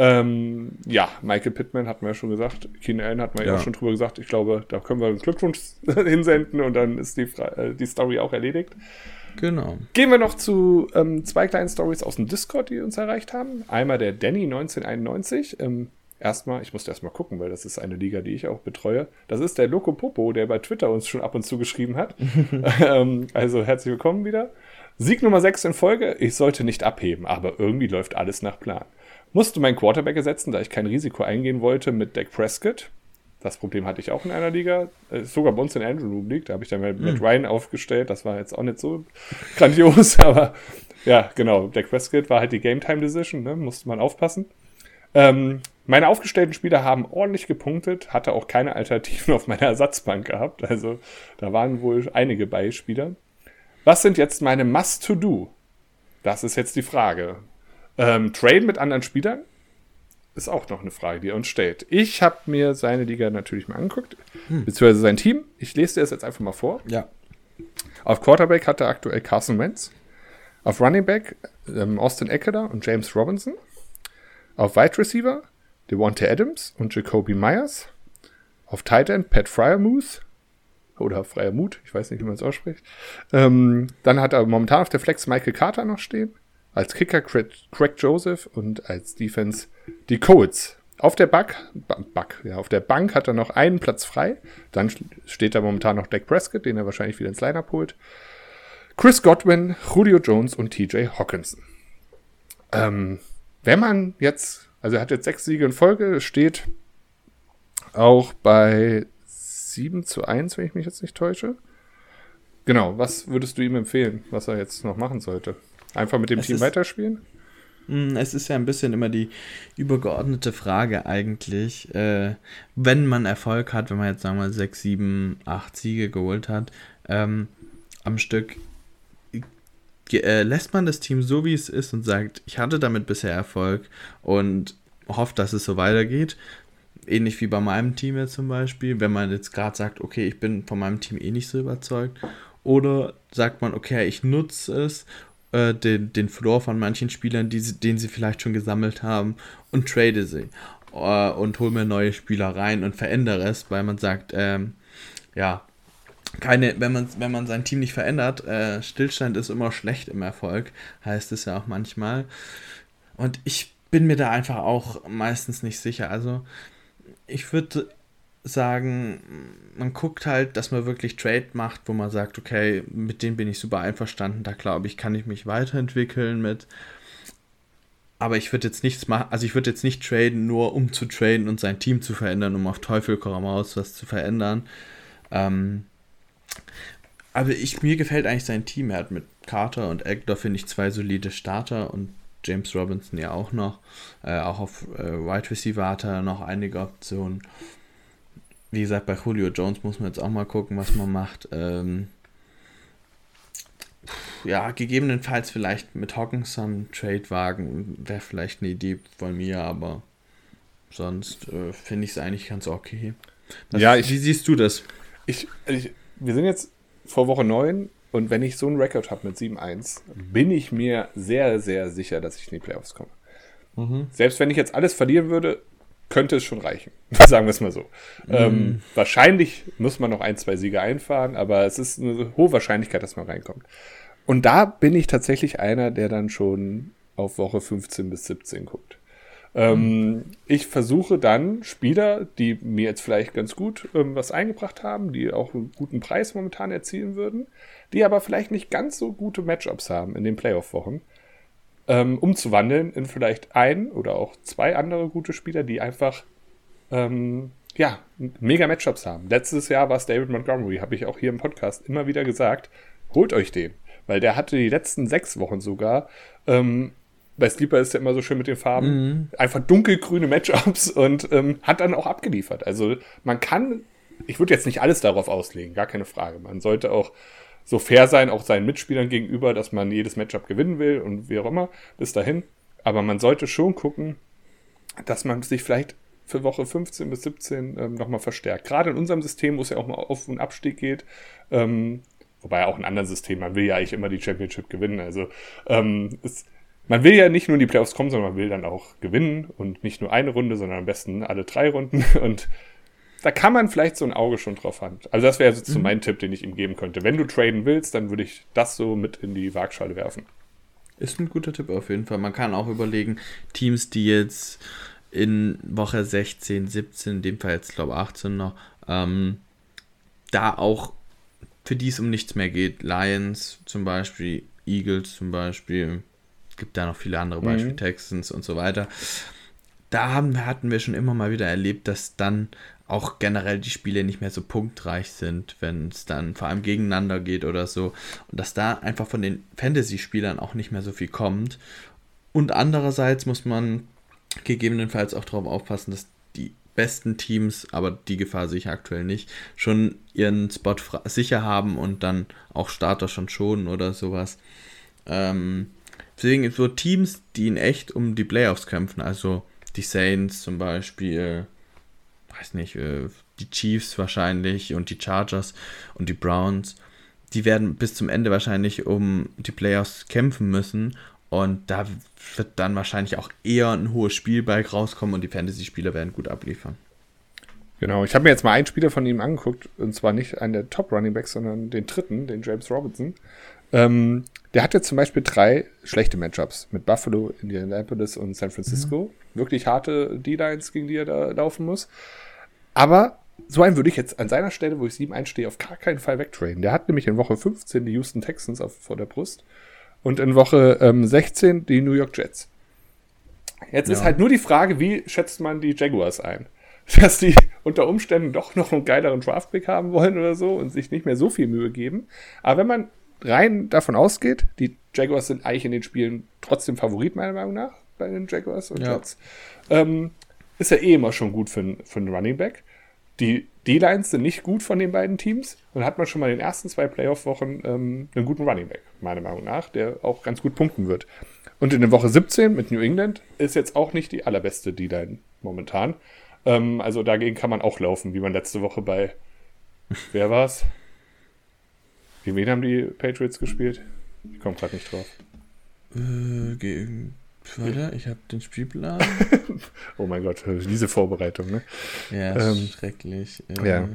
Ähm, ja, Michael Pittman hatten wir ja schon gesagt. Keen Allen hatten wir ja. ja schon drüber gesagt. Ich glaube, da können wir einen Glückwunsch hinsenden und dann ist die, äh, die Story auch erledigt. Genau. Gehen wir noch zu ähm, zwei kleinen Stories aus dem Discord, die uns erreicht haben. Einmal der Danny 1991. Ähm, erstmal, ich musste erstmal gucken, weil das ist eine Liga, die ich auch betreue. Das ist der Loco Popo, der bei Twitter uns schon ab und zu geschrieben hat. ähm, also herzlich willkommen wieder. Sieg Nummer 6 in Folge. Ich sollte nicht abheben, aber irgendwie läuft alles nach Plan. Musste meinen Quarterback ersetzen, da ich kein Risiko eingehen wollte mit Dak Prescott. Das Problem hatte ich auch in einer Liga. Äh, sogar bei uns in Andrew Room League. Da habe ich dann mit mm. Ryan aufgestellt. Das war jetzt auch nicht so grandios, aber ja, genau. Dak Prescott war halt die Game Time Decision, ne? musste man aufpassen. Ähm, meine aufgestellten Spieler haben ordentlich gepunktet, hatte auch keine Alternativen auf meiner Ersatzbank gehabt. Also da waren wohl einige Beispieler. Was sind jetzt meine Must-to-Do? Das ist jetzt die Frage. Ähm, Traden mit anderen Spielern? Ist auch noch eine Frage, die er uns stellt. Ich habe mir seine Liga natürlich mal angeguckt, hm. beziehungsweise sein Team. Ich lese dir das jetzt einfach mal vor. Ja. Auf Quarterback hat er aktuell Carson Wentz. Auf Running Back ähm, Austin Eckler und James Robinson. Auf Wide Receiver Devontae Adams und Jacoby Myers. Auf Tight End Pat Fryermuth oder Freier Mut, ich weiß nicht, wie man es ausspricht. Ähm, dann hat er momentan auf der Flex Michael Carter noch stehen. Als Kicker Craig, Joseph und als Defense die Colts. Auf der Bank, Back, ja, auf der Bank hat er noch einen Platz frei. Dann steht da momentan noch Dak Prescott, den er wahrscheinlich wieder ins Lineup holt. Chris Godwin, Julio Jones und TJ Hawkinson. Ähm, wenn man jetzt, also er hat jetzt sechs Siege in Folge, steht auch bei 7 zu 1, wenn ich mich jetzt nicht täusche. Genau, was würdest du ihm empfehlen, was er jetzt noch machen sollte? Einfach mit dem es Team weiterspielen? Hm, es ist ja ein bisschen immer die übergeordnete Frage eigentlich, äh, wenn man Erfolg hat, wenn man jetzt sagen wir mal 6, 7, 8 Siege geholt hat ähm, am Stück, äh, lässt man das Team so wie es ist und sagt, ich hatte damit bisher Erfolg und hofft, dass es so weitergeht. Ähnlich wie bei meinem Team jetzt zum Beispiel, wenn man jetzt gerade sagt, okay, ich bin von meinem Team eh nicht so überzeugt. Oder sagt man, okay, ich nutze es äh, den, den Floor von manchen Spielern, die, den sie vielleicht schon gesammelt haben, und trade sie. Äh, und hole mir neue Spieler rein und verändere es, weil man sagt, ähm, ja, keine, wenn man, wenn man sein Team nicht verändert, äh, Stillstand ist immer schlecht im Erfolg, heißt es ja auch manchmal. Und ich bin mir da einfach auch meistens nicht sicher. Also ich würde sagen, man guckt halt, dass man wirklich Trade macht, wo man sagt, okay, mit dem bin ich super einverstanden, da glaube ich, kann ich mich weiterentwickeln mit. Aber ich würde jetzt nichts machen, also ich würde jetzt nicht traden, nur um zu traden und sein Team zu verändern, um auf Teufel komm raus was zu verändern. Ähm, aber ich, mir gefällt eigentlich sein Team. Er hat mit Carter und Eckler, finde ich, zwei solide Starter und James Robinson ja auch noch. Äh, auch auf äh, Wide Receiver hat er noch einige Optionen wie gesagt, bei Julio Jones muss man jetzt auch mal gucken, was man macht. Ähm, ja, gegebenenfalls vielleicht mit Hawkinson Trade wagen, wäre vielleicht eine Idee von mir, aber sonst äh, finde ich es eigentlich ganz okay. Was, ja, ich, wie siehst du das? Ich, ich, wir sind jetzt vor Woche 9 und wenn ich so einen Rekord habe mit 7-1, bin ich mir sehr, sehr sicher, dass ich in die Playoffs komme. Mhm. Selbst wenn ich jetzt alles verlieren würde, könnte es schon reichen. Sagen wir es mal so. Mm. Ähm, wahrscheinlich muss man noch ein, zwei Siege einfahren, aber es ist eine hohe Wahrscheinlichkeit, dass man reinkommt. Und da bin ich tatsächlich einer, der dann schon auf Woche 15 bis 17 guckt. Ähm, mm. Ich versuche dann Spieler, die mir jetzt vielleicht ganz gut ähm, was eingebracht haben, die auch einen guten Preis momentan erzielen würden, die aber vielleicht nicht ganz so gute Matchups haben in den Playoff-Wochen, ähm, umzuwandeln in vielleicht ein oder auch zwei andere gute Spieler, die einfach ähm, ja, mega Matchups haben. Letztes Jahr war es David Montgomery, habe ich auch hier im Podcast immer wieder gesagt. Holt euch den, weil der hatte die letzten sechs Wochen sogar. Ähm, bei Sleeper ist ja immer so schön mit den Farben. Mhm. Einfach dunkelgrüne Matchups und ähm, hat dann auch abgeliefert. Also man kann, ich würde jetzt nicht alles darauf auslegen, gar keine Frage. Man sollte auch so fair sein, auch seinen Mitspielern gegenüber, dass man jedes Matchup gewinnen will und wie auch immer, bis dahin. Aber man sollte schon gucken, dass man sich vielleicht für Woche 15 bis 17 ähm, nochmal verstärkt. Gerade in unserem System, wo es ja auch mal Auf- und Abstieg geht, ähm, wobei auch in anderen Systemen, man will ja eigentlich immer die Championship gewinnen. Also ähm, es, man will ja nicht nur in die Playoffs kommen, sondern man will dann auch gewinnen und nicht nur eine Runde, sondern am besten alle drei Runden. Und da kann man vielleicht so ein Auge schon drauf haben. Also das wäre so mhm. mein Tipp, den ich ihm geben könnte. Wenn du traden willst, dann würde ich das so mit in die Waagschale werfen. Ist ein guter Tipp auf jeden Fall. Man kann auch überlegen, Teams, die jetzt in Woche 16, 17, in dem Fall jetzt glaube ich 18 noch, ähm, da auch für die es um nichts mehr geht. Lions zum Beispiel, Eagles zum Beispiel, gibt da noch viele andere Beispiele, mhm. Texans und so weiter. Da haben, hatten wir schon immer mal wieder erlebt, dass dann auch generell die Spiele nicht mehr so punktreich sind, wenn es dann vor allem gegeneinander geht oder so. Und dass da einfach von den Fantasy-Spielern auch nicht mehr so viel kommt. Und andererseits muss man gegebenenfalls auch darauf aufpassen, dass die besten Teams, aber die Gefahr sehe ich aktuell nicht, schon ihren Spot sicher haben und dann auch Starter schon schonen oder sowas. Ähm, deswegen so Teams, die in echt um die Playoffs kämpfen, also die Saints zum Beispiel, weiß nicht, äh, die Chiefs wahrscheinlich und die Chargers und die Browns, die werden bis zum Ende wahrscheinlich um die Playoffs kämpfen müssen. Und da wird dann wahrscheinlich auch eher ein hohes Spielbike rauskommen und die Fantasy-Spieler werden gut abliefern. Genau, ich habe mir jetzt mal einen Spieler von ihm angeguckt, und zwar nicht einen der Top-Running-Backs, sondern den dritten, den James Robinson. Ähm, der hatte zum Beispiel drei schlechte Matchups mit Buffalo, Indianapolis und San Francisco. Mhm. Wirklich harte D-Lines, gegen die er da laufen muss. Aber so einen würde ich jetzt an seiner Stelle, wo ich sieben einstehe, auf gar keinen Fall wegtraden. Der hat nämlich in Woche 15 die Houston Texans auf, vor der Brust und in Woche ähm, 16 die New York Jets. Jetzt ja. ist halt nur die Frage, wie schätzt man die Jaguars ein? Dass die unter Umständen doch noch einen geileren Draftpick haben wollen oder so und sich nicht mehr so viel Mühe geben. Aber wenn man rein davon ausgeht, die Jaguars sind eigentlich in den Spielen trotzdem Favorit, meiner Meinung nach, bei den Jaguars und ja. Jets, ähm, ist ja eh immer schon gut für, für einen Running Back. Die D-Lines sind nicht gut von den beiden Teams und hat man schon mal in den ersten zwei Playoff-Wochen ähm, einen guten Running Back, meiner Meinung nach, der auch ganz gut punkten wird. Und in der Woche 17 mit New England ist jetzt auch nicht die allerbeste D-Line momentan. Ähm, also dagegen kann man auch laufen, wie man letzte Woche bei, wer war's? Gegen wen haben die Patriots gespielt? Ich komme gerade nicht drauf. Äh, gegen Warte, ich habe den Spielplan. oh mein Gott, diese Vorbereitung, ne? Ja, ähm, schrecklich. Äh, ja.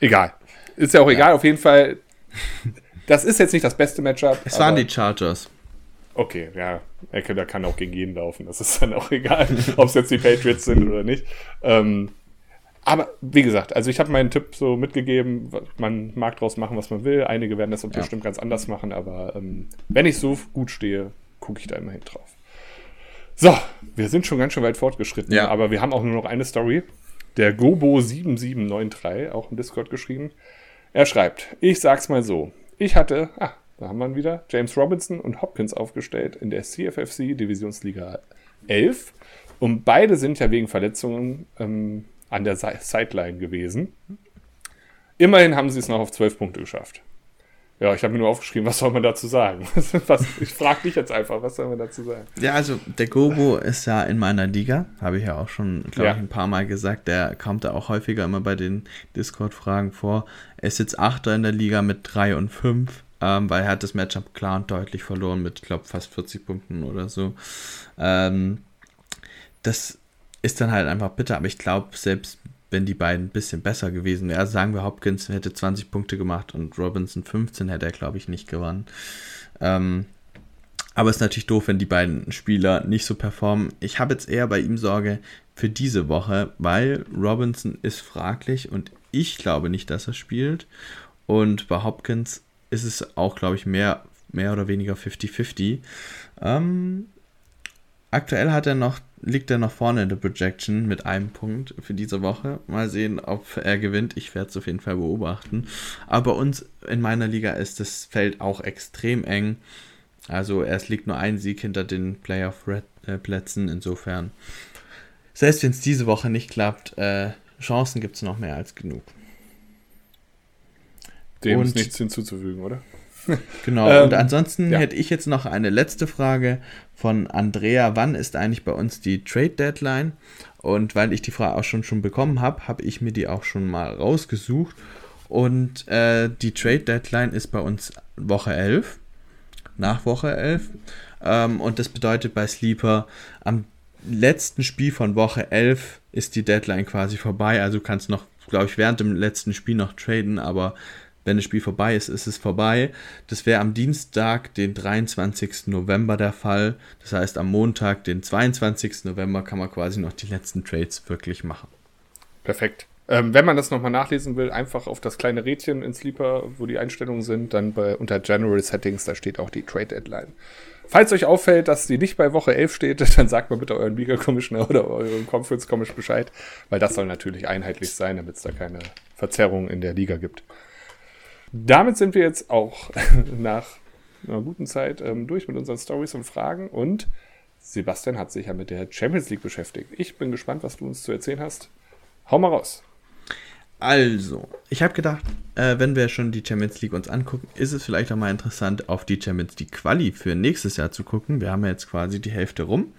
Egal. Ist ja auch ja. egal, auf jeden Fall. Das ist jetzt nicht das beste Matchup. Es waren die Chargers. Okay, ja. Ecke, da kann auch gegen jeden laufen. Das ist dann auch egal, ob es jetzt die Patriots sind oder nicht. Ähm, aber wie gesagt, also ich habe meinen Tipp so mitgegeben, man mag draus machen, was man will. Einige werden das ja. bestimmt ganz anders machen, aber ähm, wenn ich so gut stehe, gucke ich da immerhin drauf. So, wir sind schon ganz schön weit fortgeschritten, ja. aber wir haben auch nur noch eine Story. Der Gobo7793, auch im Discord geschrieben. Er schreibt, ich sag's mal so. Ich hatte, ah, da haben wir ihn wieder, James Robinson und Hopkins aufgestellt in der CFFC Divisionsliga 11. Und beide sind ja wegen Verletzungen ähm, an der Sideline gewesen. Immerhin haben sie es noch auf 12 Punkte geschafft. Ja, ich habe mir nur aufgeschrieben, was soll man dazu sagen? was, ich frage dich jetzt einfach, was soll man dazu sagen? Ja, also der Gobo ist ja in meiner Liga, habe ich ja auch schon, glaube ja. ich, ein paar Mal gesagt. Der kommt da auch häufiger immer bei den Discord-Fragen vor. Er ist jetzt Achter in der Liga mit 3 und 5, ähm, weil er hat das Matchup klar und deutlich verloren mit, glaube fast 40 Punkten oder so. Ähm, das ist dann halt einfach bitter, aber ich glaube, selbst wenn die beiden ein bisschen besser gewesen wären. Also sagen wir, Hopkins hätte 20 Punkte gemacht und Robinson 15, hätte er, glaube ich, nicht gewonnen. Ähm, aber es ist natürlich doof, wenn die beiden Spieler nicht so performen. Ich habe jetzt eher bei ihm Sorge für diese Woche, weil Robinson ist fraglich und ich glaube nicht, dass er spielt. Und bei Hopkins ist es auch, glaube ich, mehr, mehr oder weniger 50-50. Ähm, aktuell hat er noch liegt er noch vorne in der Projection mit einem Punkt für diese Woche. Mal sehen, ob er gewinnt. Ich werde es auf jeden Fall beobachten. Aber uns in meiner Liga ist das Feld auch extrem eng. Also es liegt nur ein Sieg hinter den Playoff-Plätzen. Insofern, selbst wenn es diese Woche nicht klappt, äh, Chancen gibt es noch mehr als genug. Dem Und, ist nichts hinzuzufügen, oder? Genau, ähm, und ansonsten ja. hätte ich jetzt noch eine letzte Frage von Andrea. Wann ist eigentlich bei uns die Trade Deadline? Und weil ich die Frage auch schon, schon bekommen habe, habe ich mir die auch schon mal rausgesucht. Und äh, die Trade Deadline ist bei uns Woche 11, nach Woche 11. Ähm, und das bedeutet bei Sleeper, am letzten Spiel von Woche 11 ist die Deadline quasi vorbei. Also du kannst noch, glaube ich, während dem letzten Spiel noch traden, aber wenn das Spiel vorbei ist, ist es vorbei. Das wäre am Dienstag, den 23. November der Fall. Das heißt, am Montag, den 22. November, kann man quasi noch die letzten Trades wirklich machen. Perfekt. Ähm, wenn man das nochmal nachlesen will, einfach auf das kleine Rädchen in Sleeper, wo die Einstellungen sind, dann bei, unter General Settings, da steht auch die Trade Deadline. Falls euch auffällt, dass die nicht bei Woche 11 steht, dann sagt mal bitte euren Liga Commissioner oder euren Conference Commissioner Bescheid, weil das soll natürlich einheitlich sein, damit es da keine Verzerrungen in der Liga gibt. Damit sind wir jetzt auch nach einer guten Zeit ähm, durch mit unseren Stories und Fragen und Sebastian hat sich ja mit der Champions League beschäftigt. Ich bin gespannt, was du uns zu erzählen hast. Hau mal raus. Also, ich habe gedacht, äh, wenn wir schon die Champions League uns angucken, ist es vielleicht auch mal interessant, auf die Champions League Quali für nächstes Jahr zu gucken. Wir haben ja jetzt quasi die Hälfte rum.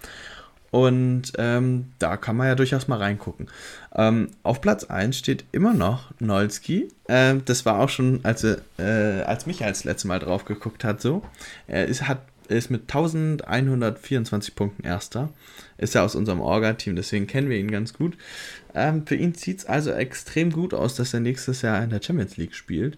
Und ähm, da kann man ja durchaus mal reingucken. Ähm, auf Platz 1 steht immer noch Nolski. Ähm, das war auch schon, als, äh, als Michael das letzte Mal drauf geguckt hat, so. Er ist, hat, ist mit 1124 Punkten Erster. Ist ja aus unserem Orga-Team, deswegen kennen wir ihn ganz gut. Ähm, für ihn sieht es also extrem gut aus, dass er nächstes Jahr in der Champions League spielt.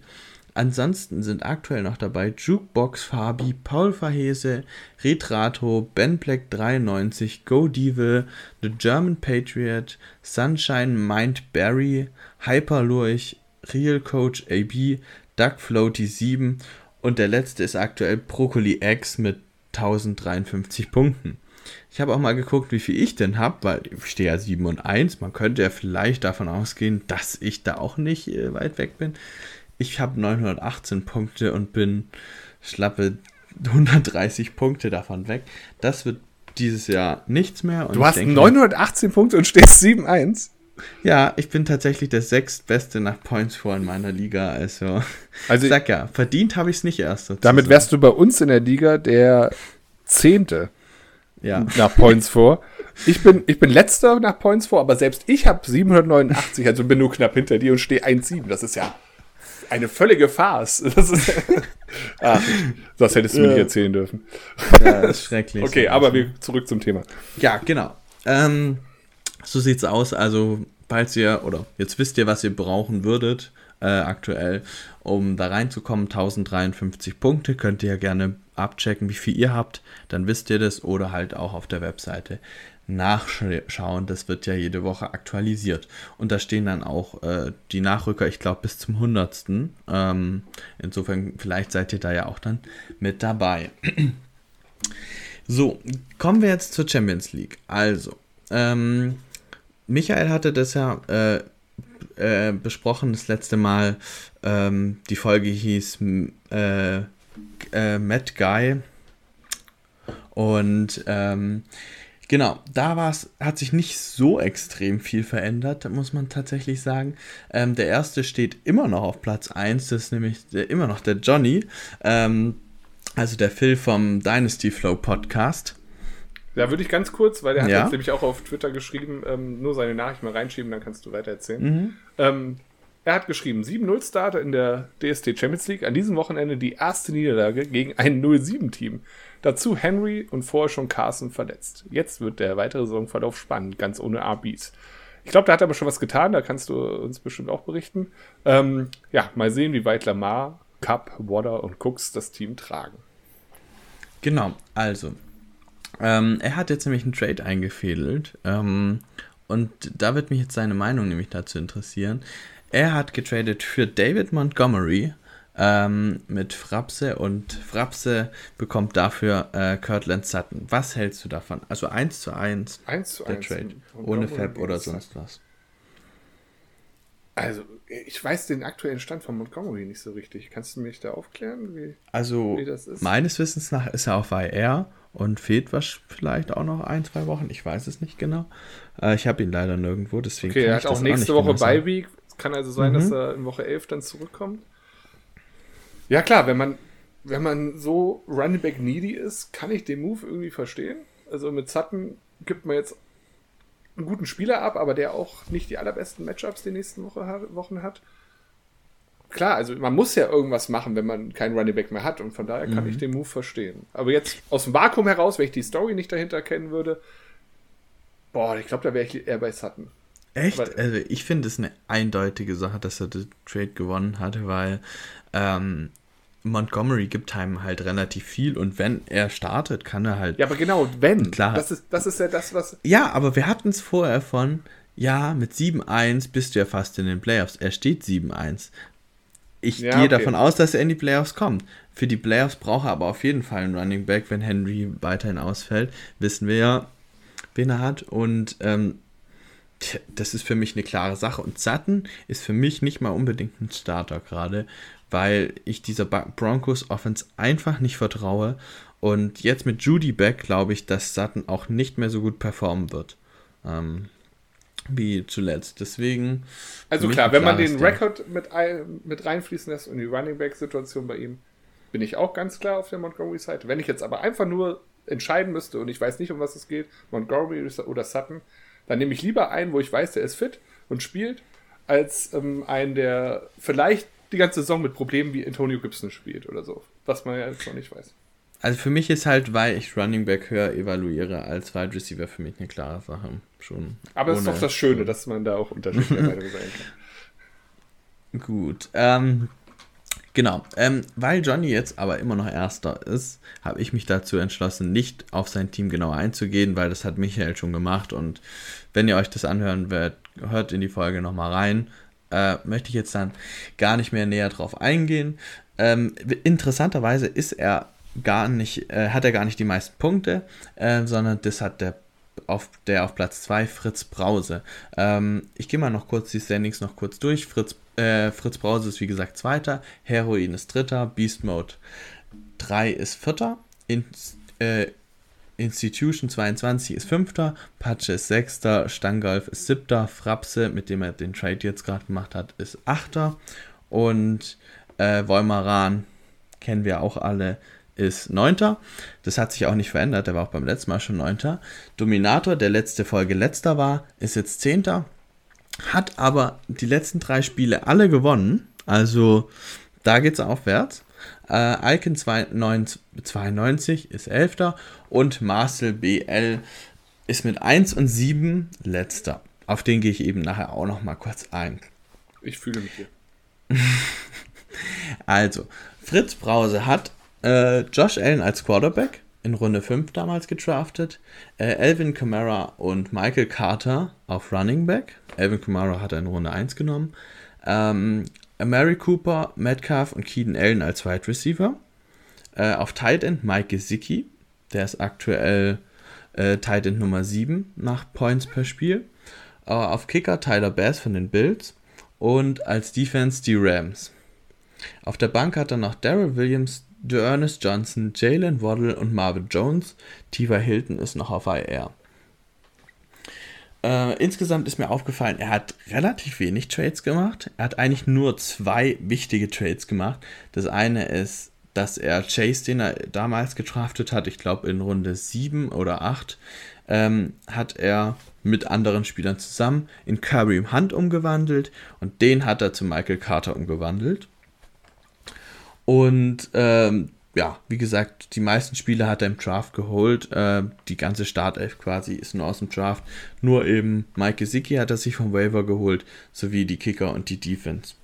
Ansonsten sind aktuell noch dabei Jukebox Fabi, Paul Verhese, Retrato, Ben Black 93, Go Devil, The German Patriot, Sunshine Mind Barry, Hyperlurch, Real Coach AB, Duck Floaty 7 und der letzte ist aktuell Broccoli X mit 1053 Punkten. Ich habe auch mal geguckt, wie viel ich denn habe, weil ich stehe ja 7 und 1. Man könnte ja vielleicht davon ausgehen, dass ich da auch nicht äh, weit weg bin. Ich habe 918 Punkte und bin schlappe 130 Punkte davon weg. Das wird dieses Jahr nichts mehr. du hast denke, 918 Punkte und stehst 7-1? Ja, ich bin tatsächlich der sechstbeste nach Points vor in meiner Liga. Also, also ich sag ja, verdient habe ich es nicht erst. Sozusagen. Damit wärst du bei uns in der Liga der Zehnte ja. nach Points vor. Ich bin, ich bin letzter nach Points vor, aber selbst ich habe 789, also bin nur knapp hinter dir und stehe 1,7. Das ist ja eine völlige Farce. Das ist, ah, das hättest du mir nicht erzählen dürfen. Ja, das ist schrecklich. Okay, aber wir zurück zum Thema. Ja, genau. Ähm, so sieht's aus. Also, falls ihr, oder jetzt wisst ihr, was ihr brauchen würdet, äh, aktuell, um da reinzukommen, 1053 Punkte, könnt ihr ja gerne abchecken, wie viel ihr habt, dann wisst ihr das oder halt auch auf der Webseite nachschauen. Das wird ja jede Woche aktualisiert. Und da stehen dann auch äh, die Nachrücker, ich glaube, bis zum 100. Ähm, insofern, vielleicht seid ihr da ja auch dann mit dabei. so, kommen wir jetzt zur Champions League. Also, ähm, Michael hatte das ja äh, äh, besprochen das letzte Mal. Ähm, die Folge hieß äh, äh, Matt Guy. Und ähm, Genau, da war's, hat sich nicht so extrem viel verändert, muss man tatsächlich sagen. Ähm, der erste steht immer noch auf Platz 1, das ist nämlich der, immer noch der Johnny, ähm, also der Phil vom Dynasty Flow Podcast. Da würde ich ganz kurz, weil der hat ja. jetzt nämlich auch auf Twitter geschrieben, ähm, nur seine Nachricht mal reinschieben, dann kannst du weiter erzählen. Mhm. Er hat geschrieben, 7-0-Starter in der DST Champions League, an diesem Wochenende die erste Niederlage gegen ein 0-7-Team. Dazu Henry und vorher schon Carson verletzt. Jetzt wird der weitere Saisonverlauf spannend, ganz ohne RBs. Ich glaube, da hat er aber schon was getan, da kannst du uns bestimmt auch berichten. Ähm, ja, mal sehen, wie weit Lamar, Cup, Water und Cooks das Team tragen. Genau, also. Ähm, er hat jetzt nämlich einen Trade eingefädelt. Ähm, und da wird mich jetzt seine Meinung nämlich dazu interessieren. Er hat getradet für David Montgomery ähm, mit Frapse und Frapse bekommt dafür äh, Kirtland Sutton. Was hältst du davon? Also 1 zu 1, 1 zu der 1 Trade, ohne Fab oder sonst was. Also, ich weiß den aktuellen Stand von Montgomery nicht so richtig. Kannst du mich da aufklären, wie, also, wie das ist? Meines Wissens nach ist er auf IR und fehlt was vielleicht auch noch ein, zwei Wochen. Ich weiß es nicht genau. Äh, ich habe ihn leider nirgendwo, deswegen. Okay, er hat auch nächste Woche genau bei Week. Kann also sein, mhm. dass er in Woche 11 dann zurückkommt. Ja, klar, wenn man, wenn man so Running Back needy ist, kann ich den Move irgendwie verstehen. Also mit Sutton gibt man jetzt einen guten Spieler ab, aber der auch nicht die allerbesten Matchups die nächsten Woche, Wochen hat. Klar, also man muss ja irgendwas machen, wenn man keinen Running Back mehr hat und von daher kann mhm. ich den Move verstehen. Aber jetzt aus dem Vakuum heraus, wenn ich die Story nicht dahinter kennen würde, boah, ich glaube, da wäre ich eher bei Sutton. Echt? Aber, also ich finde es eine eindeutige Sache, dass er den Trade gewonnen hatte, weil ähm, Montgomery gibt einem halt relativ viel und wenn er startet, kann er halt. Ja, aber genau, wenn. Klar. Das ist, das ist ja das, was. Ja, aber wir hatten es vorher von, ja, mit 7-1 bist du ja fast in den Playoffs. Er steht 7-1. Ich ja, gehe okay. davon aus, dass er in die Playoffs kommt. Für die Playoffs braucht er aber auf jeden Fall einen Running Back, wenn Henry weiterhin ausfällt. Wissen wir ja, wen er hat. Und ähm, das ist für mich eine klare Sache. Und Sutton ist für mich nicht mal unbedingt ein Starter gerade, weil ich dieser Broncos Offense einfach nicht vertraue. Und jetzt mit Judy back glaube ich, dass Sutton auch nicht mehr so gut performen wird. Ähm, wie zuletzt. Deswegen. Also klar, wenn man den Rekord mit, mit reinfließen lässt und die Running Back-Situation bei ihm, bin ich auch ganz klar auf der Montgomery-Seite. Wenn ich jetzt aber einfach nur entscheiden müsste und ich weiß nicht, um was es geht, Montgomery oder Sutton, dann nehme ich lieber einen, wo ich weiß, der ist fit und spielt, als ähm, einen, der vielleicht die ganze Saison mit Problemen wie Antonio Gibson spielt oder so. Was man ja jetzt noch nicht weiß. Also für mich ist halt, weil ich Running Back höher evaluiere als Wide Receiver, für mich eine klare Sache. Schon. Aber es ist doch das Schöne, dass man da auch unterschiedliche Meinungen sein kann. Gut. Ähm, Genau, ähm, weil Johnny jetzt aber immer noch Erster ist, habe ich mich dazu entschlossen, nicht auf sein Team genau einzugehen, weil das hat Michael schon gemacht und wenn ihr euch das anhören werdet, hört in die Folge nochmal rein. Äh, möchte ich jetzt dann gar nicht mehr näher drauf eingehen. Ähm, interessanterweise ist er gar nicht, äh, hat er gar nicht die meisten Punkte, äh, sondern das hat der auf der auf Platz 2 Fritz Brause. Ähm, ich gehe mal noch kurz die Standings noch kurz durch. Fritz äh, Fritz Brause ist wie gesagt Zweiter, Heroin ist Dritter, Beast Mode 3 ist Vierter, In, äh, Institution 22 ist Fünfter, Patsche ist Sechster, Stangolf ist Siebter, Frapse, mit dem er den Trade jetzt gerade gemacht hat, ist Achter und äh, Wolmaran, kennen wir auch alle, ist Neunter. Das hat sich auch nicht verändert, der war auch beim letzten Mal schon Neunter. Dominator, der letzte Folge letzter war, ist jetzt Zehnter, hat aber die letzten drei Spiele alle gewonnen, also da geht es aufwärts. Äh, Icon 92 ist Elfter und Marcel BL ist mit 1 und 7 letzter. Auf den gehe ich eben nachher auch noch mal kurz ein. Ich fühle mich hier. also, Fritz Brause hat äh, Josh Allen als Quarterback in Runde 5 damals gedraftet. Äh, Elvin Kamara und Michael Carter auf Running Back. Elvin Kamara hat er in Runde 1 genommen. Ähm, Mary Cooper, Metcalf und Keaton Allen als Wide Receiver. Äh, auf Tight End Mike Gesicki. Der ist aktuell äh, Tight End Nummer 7 nach Points per Spiel. Äh, auf Kicker Tyler Bass von den Bills. Und als Defense die Rams. Auf der Bank hat er noch Daryl Williams, Ernest Johnson, Jalen Waddle und Marvin Jones. Tiva Hilton ist noch auf IR. Äh, insgesamt ist mir aufgefallen, er hat relativ wenig Trades gemacht. Er hat eigentlich nur zwei wichtige Trades gemacht. Das eine ist, dass er Chase, den er damals getraftet hat, ich glaube in Runde 7 oder 8, ähm, hat er mit anderen Spielern zusammen in Kareem Hunt umgewandelt und den hat er zu Michael Carter umgewandelt. Und ähm, ja, wie gesagt, die meisten Spiele hat er im Draft geholt. Äh, die ganze Startelf quasi ist nur aus dem Draft. Nur eben Mike Gesicki hat er sich vom Waiver geholt, sowie die Kicker und die Defense.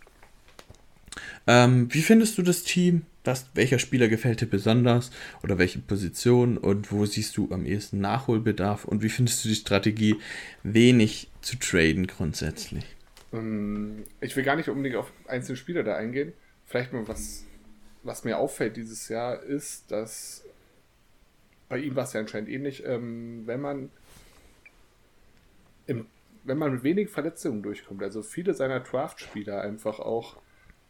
Ähm, wie findest du das Team? Was, welcher Spieler gefällt dir besonders? Oder welche Position? Und wo siehst du am ehesten Nachholbedarf? Und wie findest du die Strategie, wenig zu traden grundsätzlich? Ähm, ich will gar nicht unbedingt auf einzelne Spieler da eingehen. Vielleicht mal was was mir auffällt dieses Jahr, ist, dass bei ihm war es ja anscheinend ähnlich, ähm, wenn man im, wenn man mit wenig Verletzungen durchkommt, also viele seiner Draft-Spieler einfach auch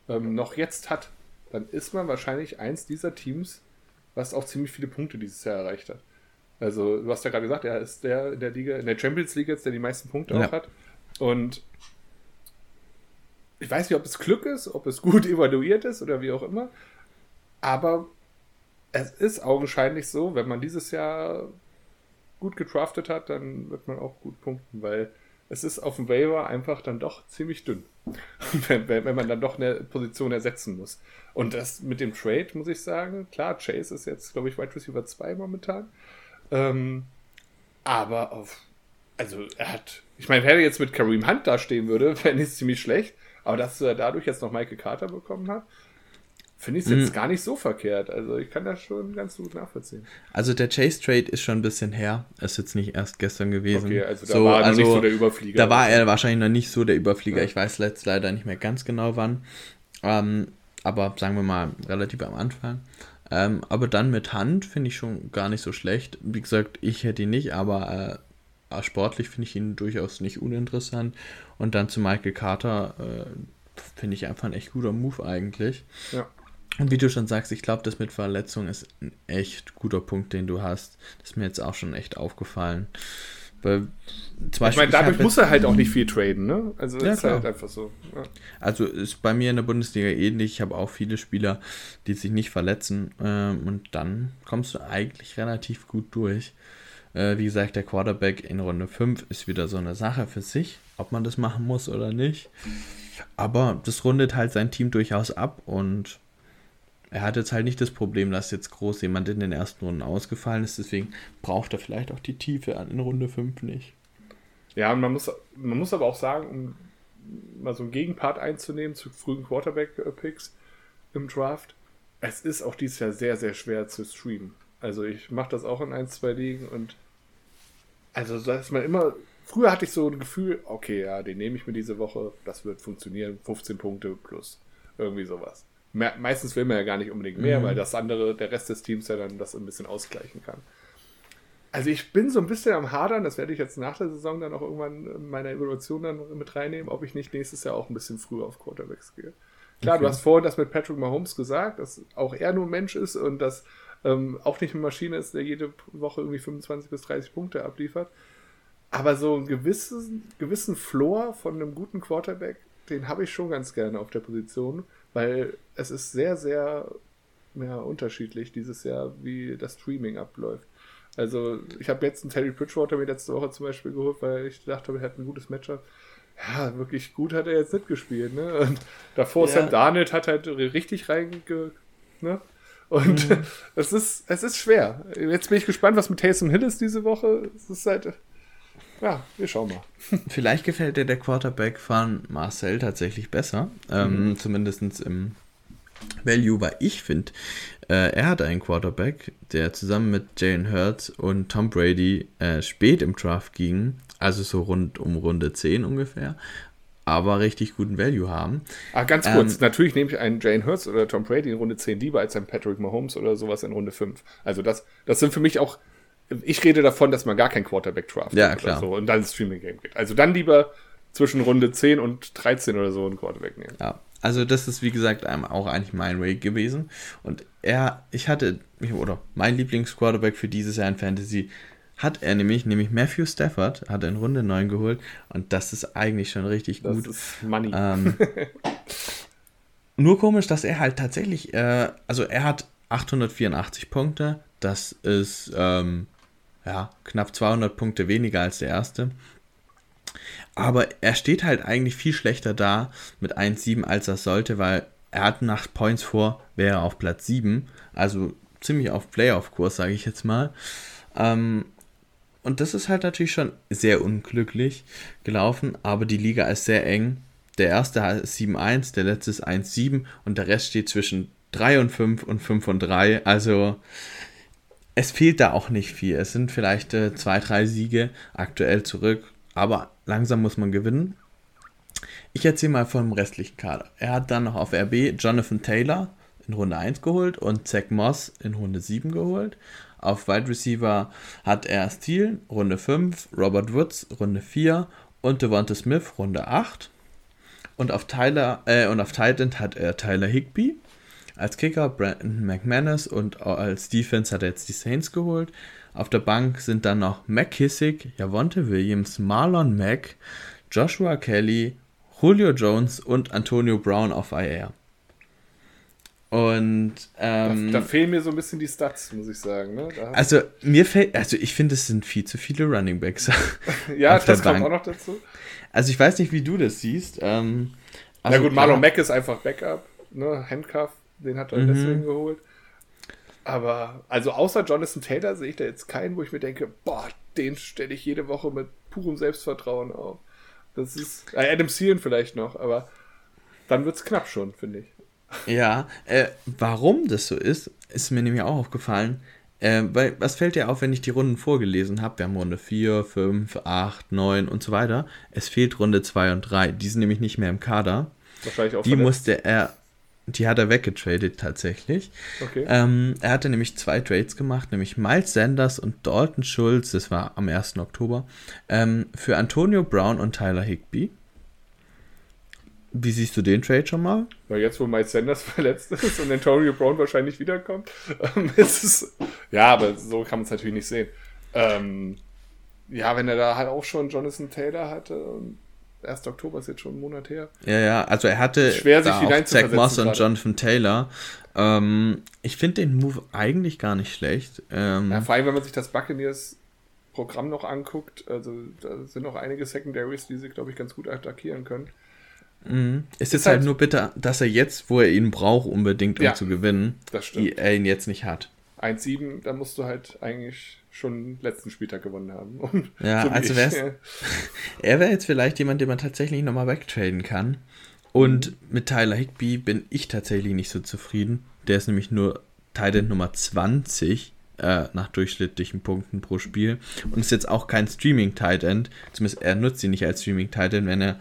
ähm, noch jetzt hat, dann ist man wahrscheinlich eins dieser Teams, was auch ziemlich viele Punkte dieses Jahr erreicht hat. Also, du hast ja gerade gesagt, er ist der in der Liga, in der Champions League jetzt, der die meisten Punkte ja. auch hat. Und ich weiß nicht, ob es Glück ist, ob es gut evaluiert ist oder wie auch immer. Aber es ist augenscheinlich so, wenn man dieses Jahr gut getraftet hat, dann wird man auch gut punkten, weil es ist auf dem Waiver einfach dann doch ziemlich dünn, wenn, wenn, man dann doch eine Position ersetzen muss. Und das mit dem Trade, muss ich sagen, klar, Chase ist jetzt, glaube ich, Wide Receiver 2 momentan. Ähm, aber auf, also er hat, ich meine, wenn er jetzt mit Kareem Hunt da stehen würde, ich es ziemlich schlecht. Aber dass er dadurch jetzt noch Michael Carter bekommen hat, finde ich es jetzt mhm. gar nicht so verkehrt. Also ich kann das schon ganz gut nachvollziehen. Also der Chase Trade ist schon ein bisschen her. Ist jetzt nicht erst gestern gewesen. Okay, also da so, war er also, nicht so der Überflieger. Da war er wahrscheinlich noch nicht so der Überflieger. Ja. Ich weiß jetzt leider nicht mehr ganz genau wann. Ähm, aber sagen wir mal relativ am Anfang. Ähm, aber dann mit Hand finde ich schon gar nicht so schlecht. Wie gesagt, ich hätte ihn nicht, aber äh, sportlich finde ich ihn durchaus nicht uninteressant. Und dann zu Michael Carter äh, finde ich einfach ein echt guter Move eigentlich. Ja. Und wie du schon sagst, ich glaube, das mit Verletzung ist ein echt guter Punkt, den du hast. Das ist mir jetzt auch schon echt aufgefallen. Weil, Beispiel, ich meine, dadurch muss er halt auch nicht viel traden, ne? Also ja, ist halt einfach so. Ja. Also ist bei mir in der Bundesliga ähnlich. Ich habe auch viele Spieler, die sich nicht verletzen. Ähm, und dann kommst du eigentlich relativ gut durch. Äh, wie gesagt, der Quarterback in Runde 5 ist wieder so eine Sache für sich, ob man das machen muss oder nicht. Aber das rundet halt sein Team durchaus ab und er hat jetzt halt nicht das Problem, dass jetzt groß jemand in den ersten Runden ausgefallen ist, deswegen braucht er vielleicht auch die Tiefe in Runde 5 nicht. Ja, man muss, man muss aber auch sagen, um mal so einen Gegenpart einzunehmen zu frühen Quarterback-Picks im Draft, es ist auch dieses Jahr sehr, sehr schwer zu streamen. Also ich mache das auch in ein, zwei Ligen und also dass man immer, früher hatte ich so ein Gefühl, okay, ja, den nehme ich mir diese Woche, das wird funktionieren, 15 Punkte plus irgendwie sowas meistens will man ja gar nicht unbedingt mehr, mhm. weil das andere, der Rest des Teams ja dann das ein bisschen ausgleichen kann. Also ich bin so ein bisschen am Hadern, das werde ich jetzt nach der Saison dann auch irgendwann in meiner Evaluation dann mit reinnehmen, ob ich nicht nächstes Jahr auch ein bisschen früher auf Quarterbacks gehe. Klar, okay. du hast vorhin das mit Patrick Mahomes gesagt, dass auch er nur ein Mensch ist und dass ähm, auch nicht eine Maschine ist, der jede Woche irgendwie 25 bis 30 Punkte abliefert. Aber so einen gewissen, gewissen Floor von einem guten Quarterback, den habe ich schon ganz gerne auf der Position, weil es ist sehr, sehr ja, unterschiedlich dieses Jahr, wie das Streaming abläuft. Also, ich habe jetzt einen Terry Bridgewater mir letzte Woche zum Beispiel geholt, weil ich dachte, er hat ein gutes Matchup. Ja, wirklich gut hat er jetzt nicht gespielt, ne? Und davor ja. Sam Darnold hat halt richtig reinge... Ne? Und mhm. es, ist, es ist schwer. Jetzt bin ich gespannt, was mit Taysom Hill ist diese Woche. Es ist halt... Ja, wir schauen mal. Vielleicht gefällt dir der Quarterback von Marcel tatsächlich besser. Ähm, mhm. Zumindest im Value, weil ich finde, äh, er hat einen Quarterback, der zusammen mit Jalen Hurts und Tom Brady äh, spät im Draft ging, also so rund um Runde 10 ungefähr, aber richtig guten Value haben. Ah, ganz kurz, ähm, natürlich nehme ich einen Jalen Hurts oder Tom Brady in Runde 10 lieber als einen Patrick Mahomes oder sowas in Runde 5. Also das, das sind für mich auch, ich rede davon, dass man gar kein Quarterback draft ja, klar. So, und dann ins Streaming Game geht. Also dann lieber zwischen Runde 10 und 13 oder so einen Quarterback nehmen. Ja, also das ist wie gesagt auch eigentlich mein Way gewesen. Und er, ich hatte, oder mein Lieblingsquarterback für dieses Jahr in Fantasy hat er nämlich, nämlich Matthew Stafford, hat er in Runde 9 geholt und das ist eigentlich schon richtig das gut. Das ist Money. Ähm, nur komisch, dass er halt tatsächlich, äh, also er hat 884 Punkte, das ist ähm, ja, knapp 200 Punkte weniger als der erste. Aber er steht halt eigentlich viel schlechter da mit 1,7 als er sollte, weil er hat nach Points vor, wäre auf Platz 7. Also ziemlich auf Playoff-Kurs, sage ich jetzt mal. Ähm, und das ist halt natürlich schon sehr unglücklich gelaufen, aber die Liga ist sehr eng. Der erste ist 7-1, der letzte ist 1-7 und der Rest steht zwischen 3 und 5 und 5 und 3. Also es fehlt da auch nicht viel. Es sind vielleicht äh, zwei, drei Siege aktuell zurück aber langsam muss man gewinnen. Ich erzähle mal vom restlichen Kader. Er hat dann noch auf RB Jonathan Taylor in Runde 1 geholt und Zach Moss in Runde 7 geholt. Auf Wide Receiver hat er Steele Runde 5, Robert Woods Runde 4 und Devonta Smith Runde 8. Und auf Tyler äh, und auf Titan hat er Tyler Higby. Als Kicker Brandon McManus und als Defense hat er jetzt die Saints geholt. Auf der Bank sind dann noch McKissick, Javonte Williams, Marlon Mack, Joshua Kelly, Julio Jones und Antonio Brown auf IR. Und ähm, da, da, fehlen mir so ein bisschen die Stats, muss ich sagen. Ne? also mir fällt, also ich finde, es sind viel zu viele Running Backs. ja, das kommt auch noch dazu. Also ich weiß nicht, wie du das siehst. Ähm, also ja gut, Marlon Mack ist einfach Backup, ne? Handcuff, den hat er mhm. deswegen geholt. Aber, also außer Jonathan Taylor sehe ich da jetzt keinen, wo ich mir denke, boah, den stelle ich jede Woche mit purem Selbstvertrauen auf. Das ist, äh, Adam Seelen vielleicht noch, aber dann wird es knapp schon, finde ich. Ja, äh, warum das so ist, ist mir nämlich auch aufgefallen. Äh, weil, was fällt dir auf, wenn ich die Runden vorgelesen habe? Wir haben Runde 4, 5, 8, 9 und so weiter. Es fehlt Runde 2 und 3. Die sind nämlich nicht mehr im Kader. Wahrscheinlich auch Die verletzt. musste er die hat er weggetradet tatsächlich. Okay. Ähm, er hatte nämlich zwei Trades gemacht, nämlich Miles Sanders und Dalton Schulz, das war am 1. Oktober, ähm, für Antonio Brown und Tyler Higby. Wie siehst du den Trade schon mal? Na, jetzt, wo Miles Sanders verletzt ist und Antonio Brown wahrscheinlich wiederkommt, ähm, ist es. Ja, aber so kann man es natürlich nicht sehen. Ähm, ja, wenn er da halt auch schon Jonathan Taylor hatte und 1. Oktober ist jetzt schon einen Monat her. Ja, ja, also er hatte schwer sich auch Zach Moss und Jonathan Taylor. Ähm, ich finde den Move eigentlich gar nicht schlecht. Ähm, ja, vor allem, wenn man sich das Buccaneers Programm noch anguckt, also da sind noch einige Secondaries, die sie, glaube ich, ganz gut attackieren können. Mhm. Es ist, ist halt, halt, nur bitter, dass er jetzt, wo er ihn braucht, unbedingt, um ja, zu gewinnen, er ihn jetzt nicht hat. 1-7, da musst du halt eigentlich schon letzten Spieltag gewonnen haben. Und ja, so also wäre er wäre jetzt vielleicht jemand, den man tatsächlich nochmal wegtraden kann. Und mhm. mit Tyler Higby bin ich tatsächlich nicht so zufrieden. Der ist nämlich nur Titan Nummer 20 äh, nach durchschnittlichen Punkten pro Spiel. Und ist jetzt auch kein Streaming Titan. Zumindest er nutzt ihn nicht als Streaming Titan, wenn er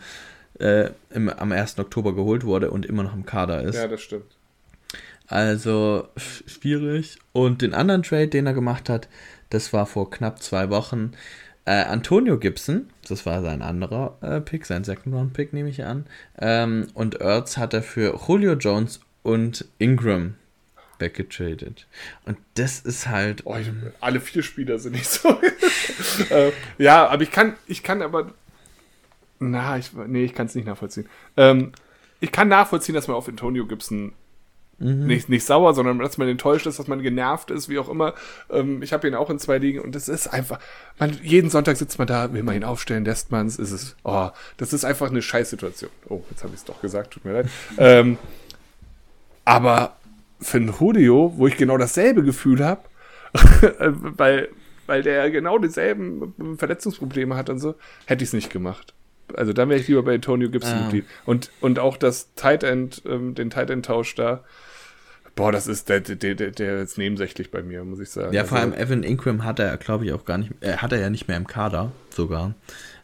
äh, im, am 1. Oktober geholt wurde und immer noch im Kader ist. Ja, das stimmt. Also schwierig. Und den anderen Trade, den er gemacht hat, das war vor knapp zwei Wochen. Äh, Antonio Gibson, das war sein anderer äh, Pick, sein Second-Round-Pick, nehme ich an. Ähm, und Ertz hat er für Julio Jones und Ingram weggetradet. Und das ist halt. Oh, alle vier Spieler sind nicht so. äh, ja, aber ich kann, ich kann aber. Na, ich, nee, ich kann es nicht nachvollziehen. Ähm, ich kann nachvollziehen, dass man auf Antonio Gibson mhm. nicht, nicht sauer, sondern dass man enttäuscht ist, dass man genervt ist, wie auch immer. Ähm, ich habe ihn auch in zwei Ligen und das ist einfach, man, jeden Sonntag sitzt man da, will man ihn aufstellen, lässt man es, ist es, oh, das ist einfach eine Scheißsituation. Oh, jetzt habe ich es doch gesagt, tut mir leid. ähm, aber für einen Julio, wo ich genau dasselbe Gefühl habe, weil, weil der genau dieselben Verletzungsprobleme hat und so, hätte ich es nicht gemacht. Also dann wäre ich lieber bei Antonio Gibson ah. geblieben. Und, und auch das Tight End, ähm, den Tight End Tausch da, boah, das ist der, der, der, der ist nebensächlich bei mir, muss ich sagen. Ja, vor also, allem Evan Ingram hat er, glaube ich, auch gar nicht, äh, hat er ja nicht mehr im Kader sogar.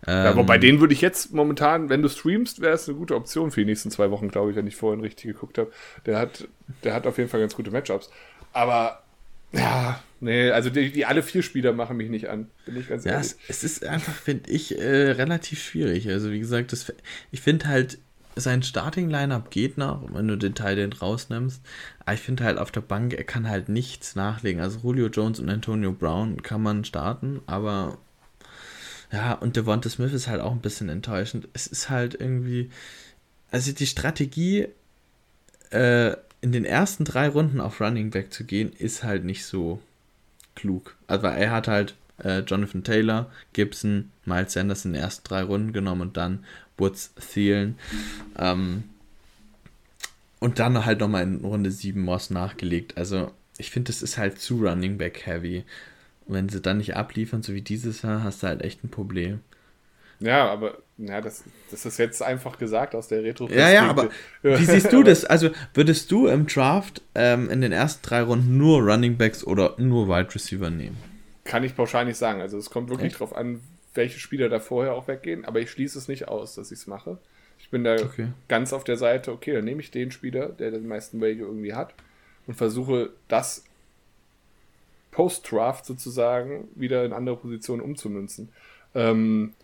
Ja, ähm, wobei den würde ich jetzt momentan, wenn du streamst, wäre es eine gute Option für die nächsten zwei Wochen, glaube ich, wenn ich vorhin richtig geguckt habe. Der hat, der hat auf jeden Fall ganz gute Matchups. Aber ja, nee, also die, die, alle vier Spieler machen mich nicht an, bin ich ganz ja, ehrlich. Es, es ist einfach, finde ich, äh, relativ schwierig. Also wie gesagt, das, ich finde halt, sein Starting-Lineup geht noch, wenn du den Teil rausnimmst. Aber ich finde halt auf der Bank, er kann halt nichts nachlegen. Also Julio Jones und Antonio Brown kann man starten, aber ja, und Devonta Smith ist halt auch ein bisschen enttäuschend. Es ist halt irgendwie, also die Strategie, äh, in den ersten drei Runden auf Running Back zu gehen, ist halt nicht so klug. Also er hat halt äh, Jonathan Taylor, Gibson, Miles Sanders in den ersten drei Runden genommen und dann Woods, Thielen. Ähm, und dann halt nochmal in Runde 7 Moss nachgelegt. Also ich finde, das ist halt zu Running Back Heavy. Und wenn sie dann nicht abliefern, so wie dieses Jahr, hast du halt echt ein Problem. Ja, aber ja, das, das ist jetzt einfach gesagt aus der retro Ja, ja, aber wie siehst du das? Also würdest du im Draft ähm, in den ersten drei Runden nur Running Backs oder nur Wide Receiver nehmen? Kann ich pauschal nicht sagen. Also es kommt wirklich Echt? drauf an, welche Spieler da vorher auch weggehen, aber ich schließe es nicht aus, dass ich es mache. Ich bin da okay. ganz auf der Seite, okay, dann nehme ich den Spieler, der den meisten Value irgendwie hat und versuche das Post-Draft sozusagen wieder in andere Positionen umzumünzen. Ähm,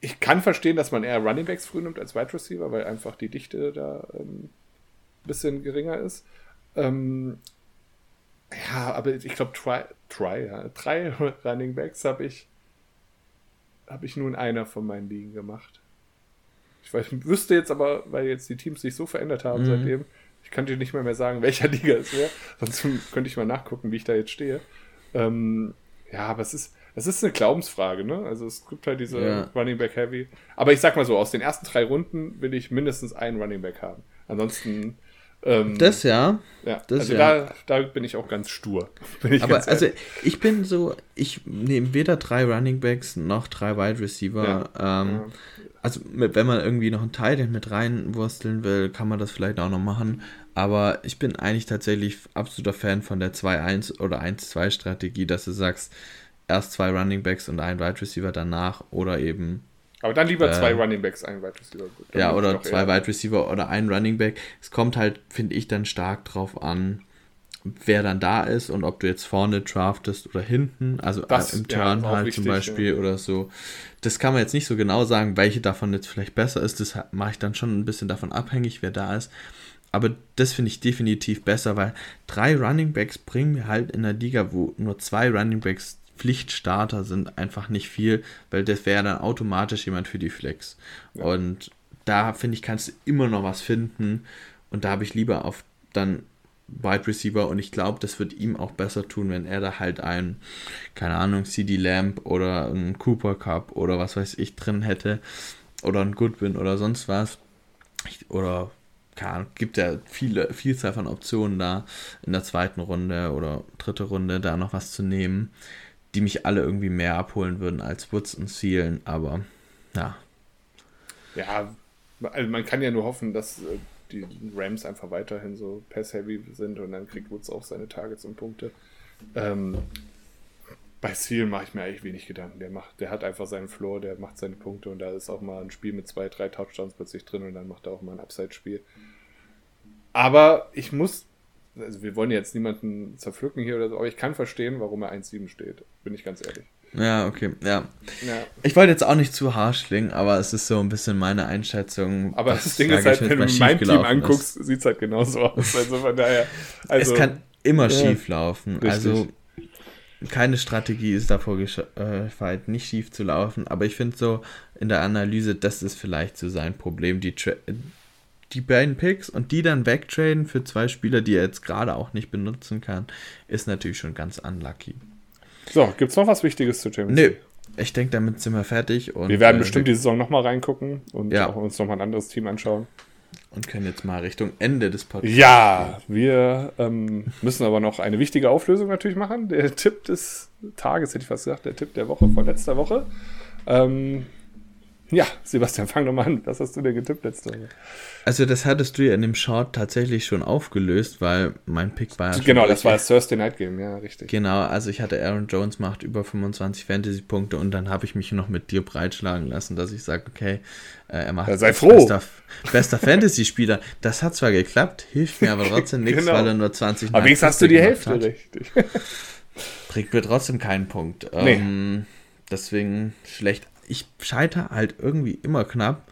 ich kann verstehen, dass man eher Running Backs früh nimmt als Wide Receiver, weil einfach die Dichte da ein ähm, bisschen geringer ist. Ähm, ja, aber ich glaube, try, try, ja, drei Running Backs habe ich, habe ich nur in einer von meinen Ligen gemacht. Ich weiß, wüsste jetzt aber, weil jetzt die Teams sich so verändert haben mhm. seitdem, ich könnte nicht mehr, mehr sagen, welcher Liga es wäre. Sonst könnte ich mal nachgucken, wie ich da jetzt stehe. Ähm, ja, aber es ist, es ist eine Glaubensfrage, ne? Also es gibt halt diese ja. Running Back Heavy. Aber ich sag mal so, aus den ersten drei Runden will ich mindestens einen Running Back haben. Ansonsten. Ähm, das ja. Ja, das also ja. Da, da bin ich auch ganz stur. Aber ganz also ich bin so, ich nehme weder drei Running Backs noch drei Wide Receiver. Ja. Ähm. Also wenn man irgendwie noch einen Teil mit reinwursteln will, kann man das vielleicht auch noch machen. Aber ich bin eigentlich tatsächlich absoluter Fan von der 2-1 oder 1-2 Strategie, dass du sagst, erst zwei Running Backs und ein Wide Receiver danach oder eben. Aber dann lieber äh, zwei Running Backs, ein Wide Receiver. ja, oder zwei Wide Receiver oder ein Running Back. Es kommt halt, finde ich, dann stark drauf an, wer dann da ist und ob du jetzt vorne draftest oder hinten, also das, im Turn ja, halt wichtig, zum Beispiel ja. oder so. Das kann man jetzt nicht so genau sagen, welche davon jetzt vielleicht besser ist. Das mache ich dann schon ein bisschen davon abhängig, wer da ist. Aber das finde ich definitiv besser, weil drei Running Backs bringen mir halt in der Liga, wo nur zwei Running Backs Pflichtstarter sind, einfach nicht viel, weil das wäre dann automatisch jemand für die Flex. Ja. Und da finde ich, kannst du immer noch was finden. Und da habe ich lieber auf dann Wide Receiver und ich glaube, das wird ihm auch besser tun, wenn er da halt einen, keine Ahnung, CD Lamp oder einen Cooper Cup oder was weiß ich drin hätte oder ein Goodwin oder sonst was. Oder keine Ahnung, gibt ja viele, Vielzahl von Optionen da in der zweiten Runde oder dritte Runde da noch was zu nehmen, die mich alle irgendwie mehr abholen würden als Woods und Seelen, aber ja. Ja, also man kann ja nur hoffen, dass äh, die Rams einfach weiterhin so pass-heavy sind und dann kriegt Woods auch seine Targets und Punkte. Ähm, bei Seal mache ich mir eigentlich wenig Gedanken. Der macht, der hat einfach seinen Floor, der macht seine Punkte und da ist auch mal ein Spiel mit zwei, drei Touchdowns plötzlich drin und dann macht er auch mal ein Upside-Spiel. Aber ich muss, also wir wollen jetzt niemanden zerpflücken hier oder so, aber ich kann verstehen, warum er 1,7 steht. Bin ich ganz ehrlich. Ja, okay, ja. ja. Ich wollte jetzt auch nicht zu harsch klingen, aber es ist so ein bisschen meine Einschätzung. Aber das Ding ist halt, wenn du mein Team anguckst, sieht es halt genauso aus. Also von daher. Also, es kann immer ja, schief laufen. Richtig. Also keine Strategie ist davor gefeit, nicht schief zu laufen. Aber ich finde so in der Analyse, das ist vielleicht so sein Problem. Die, Tra die beiden Picks und die dann wegtraden für zwei Spieler, die er jetzt gerade auch nicht benutzen kann, ist natürlich schon ganz unlucky. So, gibt es noch was Wichtiges zu Champions League? Nee, ich denke, damit sind wir fertig. Und, wir werden äh, bestimmt die Saison nochmal reingucken und ja. auch uns nochmal ein anderes Team anschauen. Und können jetzt mal Richtung Ende des Podcasts. Ja, wir ähm, müssen aber noch eine wichtige Auflösung natürlich machen. Der Tipp des Tages, hätte ich fast gesagt, der Tipp der Woche von letzter Woche. Ähm, ja, Sebastian, fang doch mal an. Was hast du denn getippt letzte Woche? Also, das hattest du ja in dem Short tatsächlich schon aufgelöst, weil mein Pick war ja Genau, das war das Thursday Night Game, ja, richtig. Genau, also ich hatte Aaron Jones macht über 25 Fantasy-Punkte und dann habe ich mich noch mit dir breitschlagen lassen, dass ich sage, okay, äh, er macht ja, sei froh. bester, bester Fantasy-Spieler. Das hat zwar geklappt, hilft mir aber trotzdem nichts, genau. weil er nur 20 Aber wenigstens hast du die Hälfte hat. richtig. Bringt mir trotzdem keinen Punkt. Nee. Ähm, deswegen schlecht ich scheitere halt irgendwie immer knapp.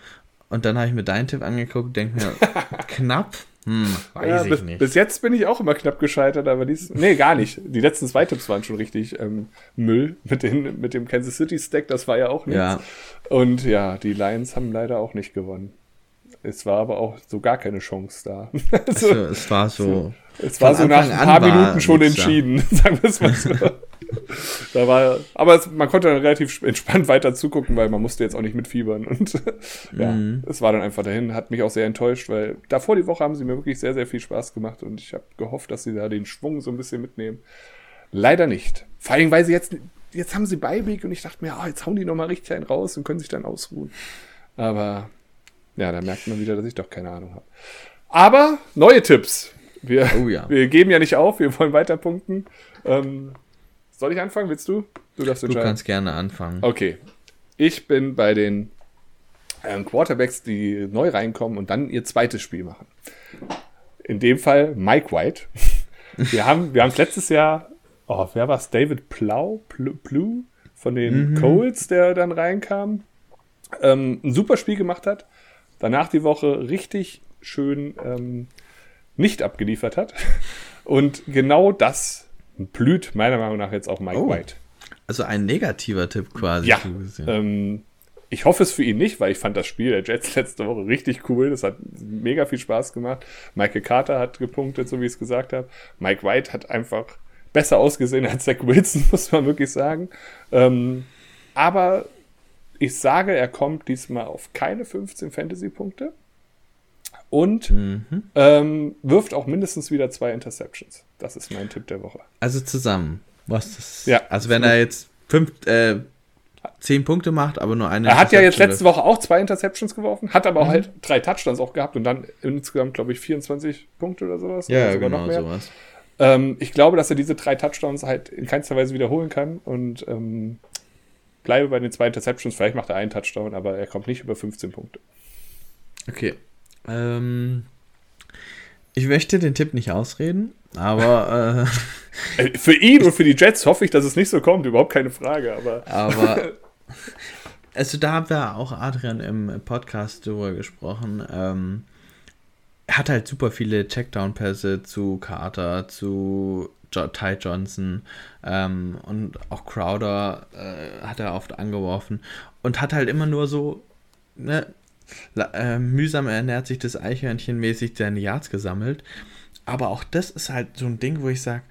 Und dann habe ich mir deinen Tipp angeguckt, denke mir, knapp? Hm, weiß ja, ich bis, nicht. Bis jetzt bin ich auch immer knapp gescheitert, aber dies. Nee, gar nicht. Die letzten zwei Tipps waren schon richtig ähm, Müll mit, den, mit dem Kansas City Stack, das war ja auch nichts. Ja. Und ja, die Lions haben leider auch nicht gewonnen. Es war aber auch so gar keine Chance da. also, also, es war so. Es war so nach ein paar Minuten schon entschieden, sagen wir es mal so da war, aber es, man konnte dann relativ entspannt weiter zugucken, weil man musste jetzt auch nicht mitfiebern. Und ja, mhm. es war dann einfach dahin, hat mich auch sehr enttäuscht, weil davor die Woche haben sie mir wirklich sehr, sehr viel Spaß gemacht und ich habe gehofft, dass sie da den Schwung so ein bisschen mitnehmen. Leider nicht. Vor allem, weil sie jetzt, jetzt haben sie Beiweg und ich dachte mir, oh, jetzt hauen die nochmal richtig einen raus und können sich dann ausruhen. Aber ja, da merkt man wieder, dass ich doch keine Ahnung habe. Aber neue Tipps. Wir, oh ja. wir geben ja nicht auf, wir wollen weiter punkten. Ähm, soll ich anfangen? Willst du? Du darfst entscheiden. Du kannst gerne anfangen. Okay. Ich bin bei den ähm, Quarterbacks, die neu reinkommen und dann ihr zweites Spiel machen. In dem Fall Mike White. Wir haben wir es letztes Jahr, oh, wer war es? David Plow, Plow von den mhm. Coles, der dann reinkam. Ähm, ein super Spiel gemacht hat. Danach die Woche richtig schön ähm, nicht abgeliefert hat. Und genau das blüht meiner Meinung nach jetzt auch Mike oh, White. Also ein negativer Tipp quasi. Ja. Ähm, ich hoffe es für ihn nicht, weil ich fand das Spiel der Jets letzte Woche richtig cool. Das hat mega viel Spaß gemacht. Michael Carter hat gepunktet, so wie ich es gesagt habe. Mike White hat einfach besser ausgesehen als Zach Wilson, muss man wirklich sagen. Ähm, aber ich sage, er kommt diesmal auf keine 15 Fantasy-Punkte und mhm. ähm, wirft auch mindestens wieder zwei Interceptions. Das ist mein Tipp der Woche. Also zusammen. Was das? Ja. Also wenn er jetzt fünf, äh, zehn Punkte macht, aber nur eine. Er hat ja jetzt letzte Woche auch zwei Interceptions geworfen, hat aber mhm. halt drei Touchdowns auch gehabt und dann insgesamt, glaube ich, 24 Punkte oder sowas. Ja, oder genau sowas. Ähm, ich glaube, dass er diese drei Touchdowns halt in keinster Weise wiederholen kann und ähm, bleibe bei den zwei Interceptions. Vielleicht macht er einen Touchdown, aber er kommt nicht über 15 Punkte. Okay. Ähm, ich möchte den Tipp nicht ausreden, aber. Äh, äh, für ihn und für die Jets hoffe ich, dass es nicht so kommt, überhaupt keine Frage, aber. Aber. also, da haben wir auch Adrian im Podcast drüber gesprochen. Ähm, er hat halt super viele Checkdown-Pässe zu Carter, zu Ty Johnson ähm, und auch Crowder äh, hat er oft angeworfen und hat halt immer nur so ne, äh, mühsam ernährt sich das Eichhörnchen mäßig seine Yards gesammelt. Aber auch das ist halt so ein Ding, wo ich sage,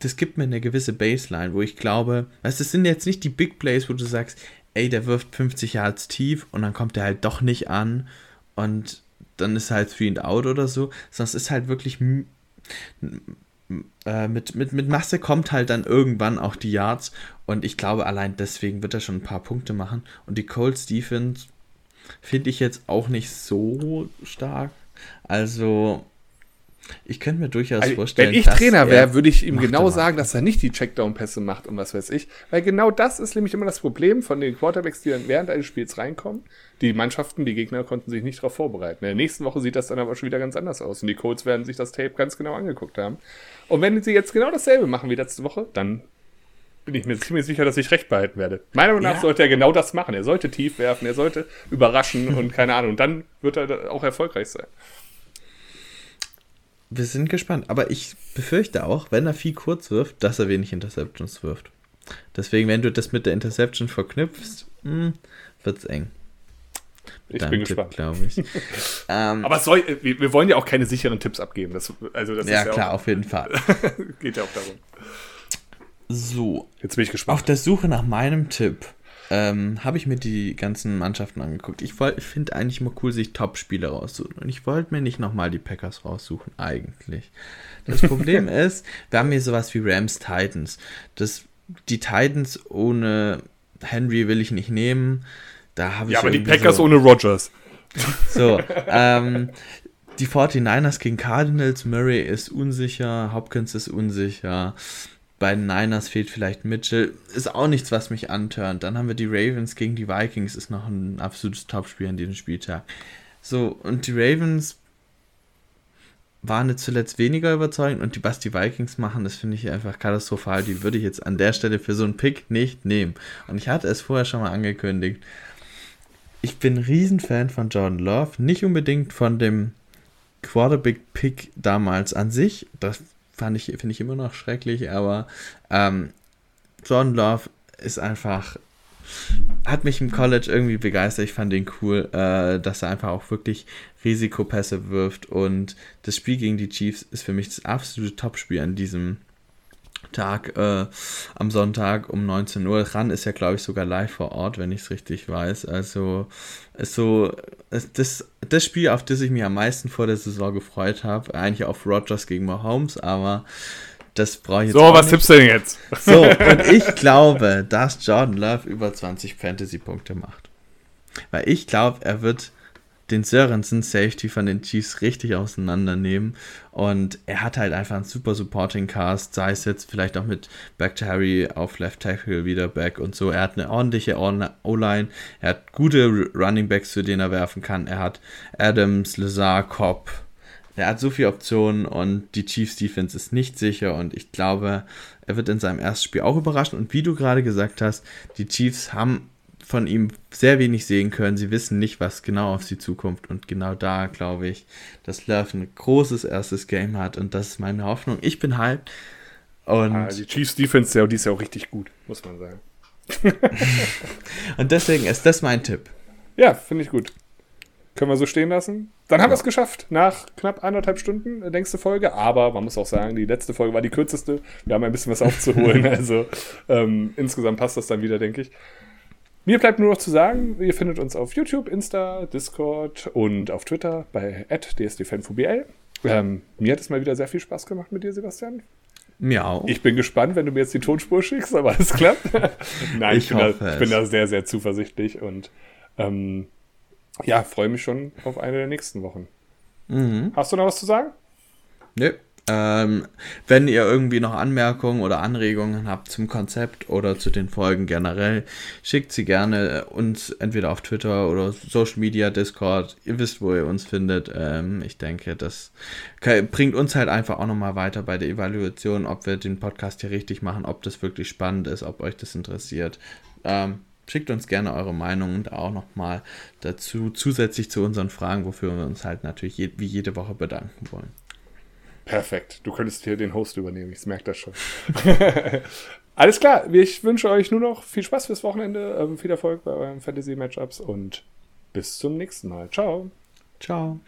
das gibt mir eine gewisse Baseline, wo ich glaube, weißt, das sind jetzt nicht die Big Plays, wo du sagst, ey, der wirft 50 Yards tief und dann kommt der halt doch nicht an und dann ist halt three and out oder so, sondern es ist halt wirklich äh, mit, mit, mit Masse kommt halt dann irgendwann auch die Yards. Und ich glaube, allein deswegen wird er schon ein paar Punkte machen. Und die Colts Defense Finde ich jetzt auch nicht so stark. Also, Ich könnte mir durchaus also, vorstellen, wenn ich Trainer wäre, würde ich ihm genau sagen, dass er nicht die Checkdown-Pässe macht und was weiß ich. Weil genau das ist nämlich immer das Problem von den Quarterbacks, die dann während eines Spiels reinkommen. Die Mannschaften, die Gegner konnten sich nicht darauf vorbereiten. In der nächsten Woche sieht das dann aber schon wieder ganz anders aus. Und die Colts werden sich das Tape ganz genau angeguckt haben. Und wenn sie jetzt genau dasselbe machen wie letzte Woche, dann bin ich mir ziemlich sicher, dass ich recht behalten werde. Meiner Meinung nach ja. sollte er genau das machen. Er sollte tief werfen, er sollte überraschen und keine Ahnung. Und dann wird er auch erfolgreich sein. Wir sind gespannt. Aber ich befürchte auch, wenn er viel kurz wirft, dass er wenig Interceptions wirft. Deswegen, wenn du das mit der Interception verknüpfst, hm, wird es eng. Ich Dein bin Tipp, gespannt. glaube ich. ähm, Aber soll, wir, wir, wollen ja auch keine sicheren Tipps abgeben. Das, also das ja, klar, auch, auf jeden Fall. geht ja auch darum. So. Jetzt bin ich gespannt. Auf der Suche nach meinem Tipp ähm, habe ich mir die ganzen Mannschaften angeguckt. Ich, ich finde eigentlich immer cool, sich Top-Spiele raussuchen. Und ich wollte mir nicht nochmal die Packers raussuchen, eigentlich. Das Problem ist, wir haben hier sowas wie Rams Titans. Das, die Titans ohne Henry will ich nicht nehmen. Da habe ja, aber die Packers so, ohne Rogers. So, ähm, die 49ers gegen Cardinals, Murray ist unsicher, Hopkins ist unsicher. Bei den Niners fehlt vielleicht Mitchell. Ist auch nichts, was mich antörnt. Dann haben wir die Ravens gegen die Vikings. Ist noch ein absolutes Topspiel an diesem Spieltag. So, und die Ravens waren jetzt zuletzt weniger überzeugend und die, was die Vikings machen, das finde ich einfach katastrophal. Die würde ich jetzt an der Stelle für so einen Pick nicht nehmen. Und ich hatte es vorher schon mal angekündigt. Ich bin ein Riesenfan von Jordan Love. Nicht unbedingt von dem Quarterback-Pick damals an sich. Das fand ich, finde ich immer noch schrecklich, aber ähm, Jordan Love ist einfach, hat mich im College irgendwie begeistert. Ich fand ihn cool, äh, dass er einfach auch wirklich Risikopässe wirft und das Spiel gegen die Chiefs ist für mich das absolute Topspiel an diesem Tag äh, am Sonntag um 19 Uhr. Ran ist ja, glaube ich, sogar live vor Ort, wenn ich es richtig weiß. Also ist so ist das, das Spiel, auf das ich mich am meisten vor der Saison gefreut habe. Eigentlich auf Rogers gegen Mahomes, aber das brauche ich jetzt. So, was nicht. tippst du denn jetzt? So, und ich glaube, dass Jordan Love über 20 Fantasy-Punkte macht. Weil ich glaube, er wird den Sörensen Safety von den Chiefs richtig auseinandernehmen. Und er hat halt einfach einen super Supporting Cast, sei es jetzt vielleicht auch mit Back to Harry auf Left Tackle wieder back und so. Er hat eine ordentliche O-Line, er hat gute Running Backs, zu denen er werfen kann. Er hat Adams, Lazar, Cobb. Er hat so viele Optionen und die Chiefs Defense ist nicht sicher und ich glaube, er wird in seinem ersten Spiel auch überraschen. Und wie du gerade gesagt hast, die Chiefs haben von ihm sehr wenig sehen können. Sie wissen nicht, was genau auf sie zukommt. Und genau da glaube ich, dass Love ein großes erstes Game hat. Und das ist meine Hoffnung. Ich bin hyped. Und ah, die Chiefs Defense, die ist ja auch richtig gut, muss man sagen. und deswegen ist das mein Tipp. Ja, finde ich gut. Können wir so stehen lassen. Dann haben ja. wir es geschafft. Nach knapp eineinhalb Stunden, äh, längste Folge. Aber man muss auch sagen, die letzte Folge war die kürzeste. Wir haben ein bisschen was aufzuholen. also ähm, insgesamt passt das dann wieder, denke ich. Mir bleibt nur noch zu sagen, ihr findet uns auf YouTube, Insta, Discord und auf Twitter bei dsdfanfubl. Ähm, mir hat es mal wieder sehr viel Spaß gemacht mit dir, Sebastian. Mir auch. Ich bin gespannt, wenn du mir jetzt die Tonspur schickst, aber alles klappt. Nein, ich, ich, bin da, ich, bin da, sehr, sehr zuversichtlich und ähm, ja, freue mich schon auf eine der nächsten Wochen. Mhm. Hast du noch was zu sagen? Nö. Ähm, wenn ihr irgendwie noch Anmerkungen oder Anregungen habt zum Konzept oder zu den Folgen generell, schickt sie gerne uns entweder auf Twitter oder Social Media, Discord. Ihr wisst, wo ihr uns findet. Ähm, ich denke, das bringt uns halt einfach auch nochmal weiter bei der Evaluation, ob wir den Podcast hier richtig machen, ob das wirklich spannend ist, ob euch das interessiert. Ähm, schickt uns gerne eure Meinung und auch nochmal dazu, zusätzlich zu unseren Fragen, wofür wir uns halt natürlich je, wie jede Woche bedanken wollen. Perfekt. Du könntest hier den Host übernehmen. Ich merke das schon. Alles klar. Ich wünsche euch nur noch viel Spaß fürs Wochenende, ähm, viel Erfolg bei euren Fantasy-Matchups und bis zum nächsten Mal. Ciao. Ciao.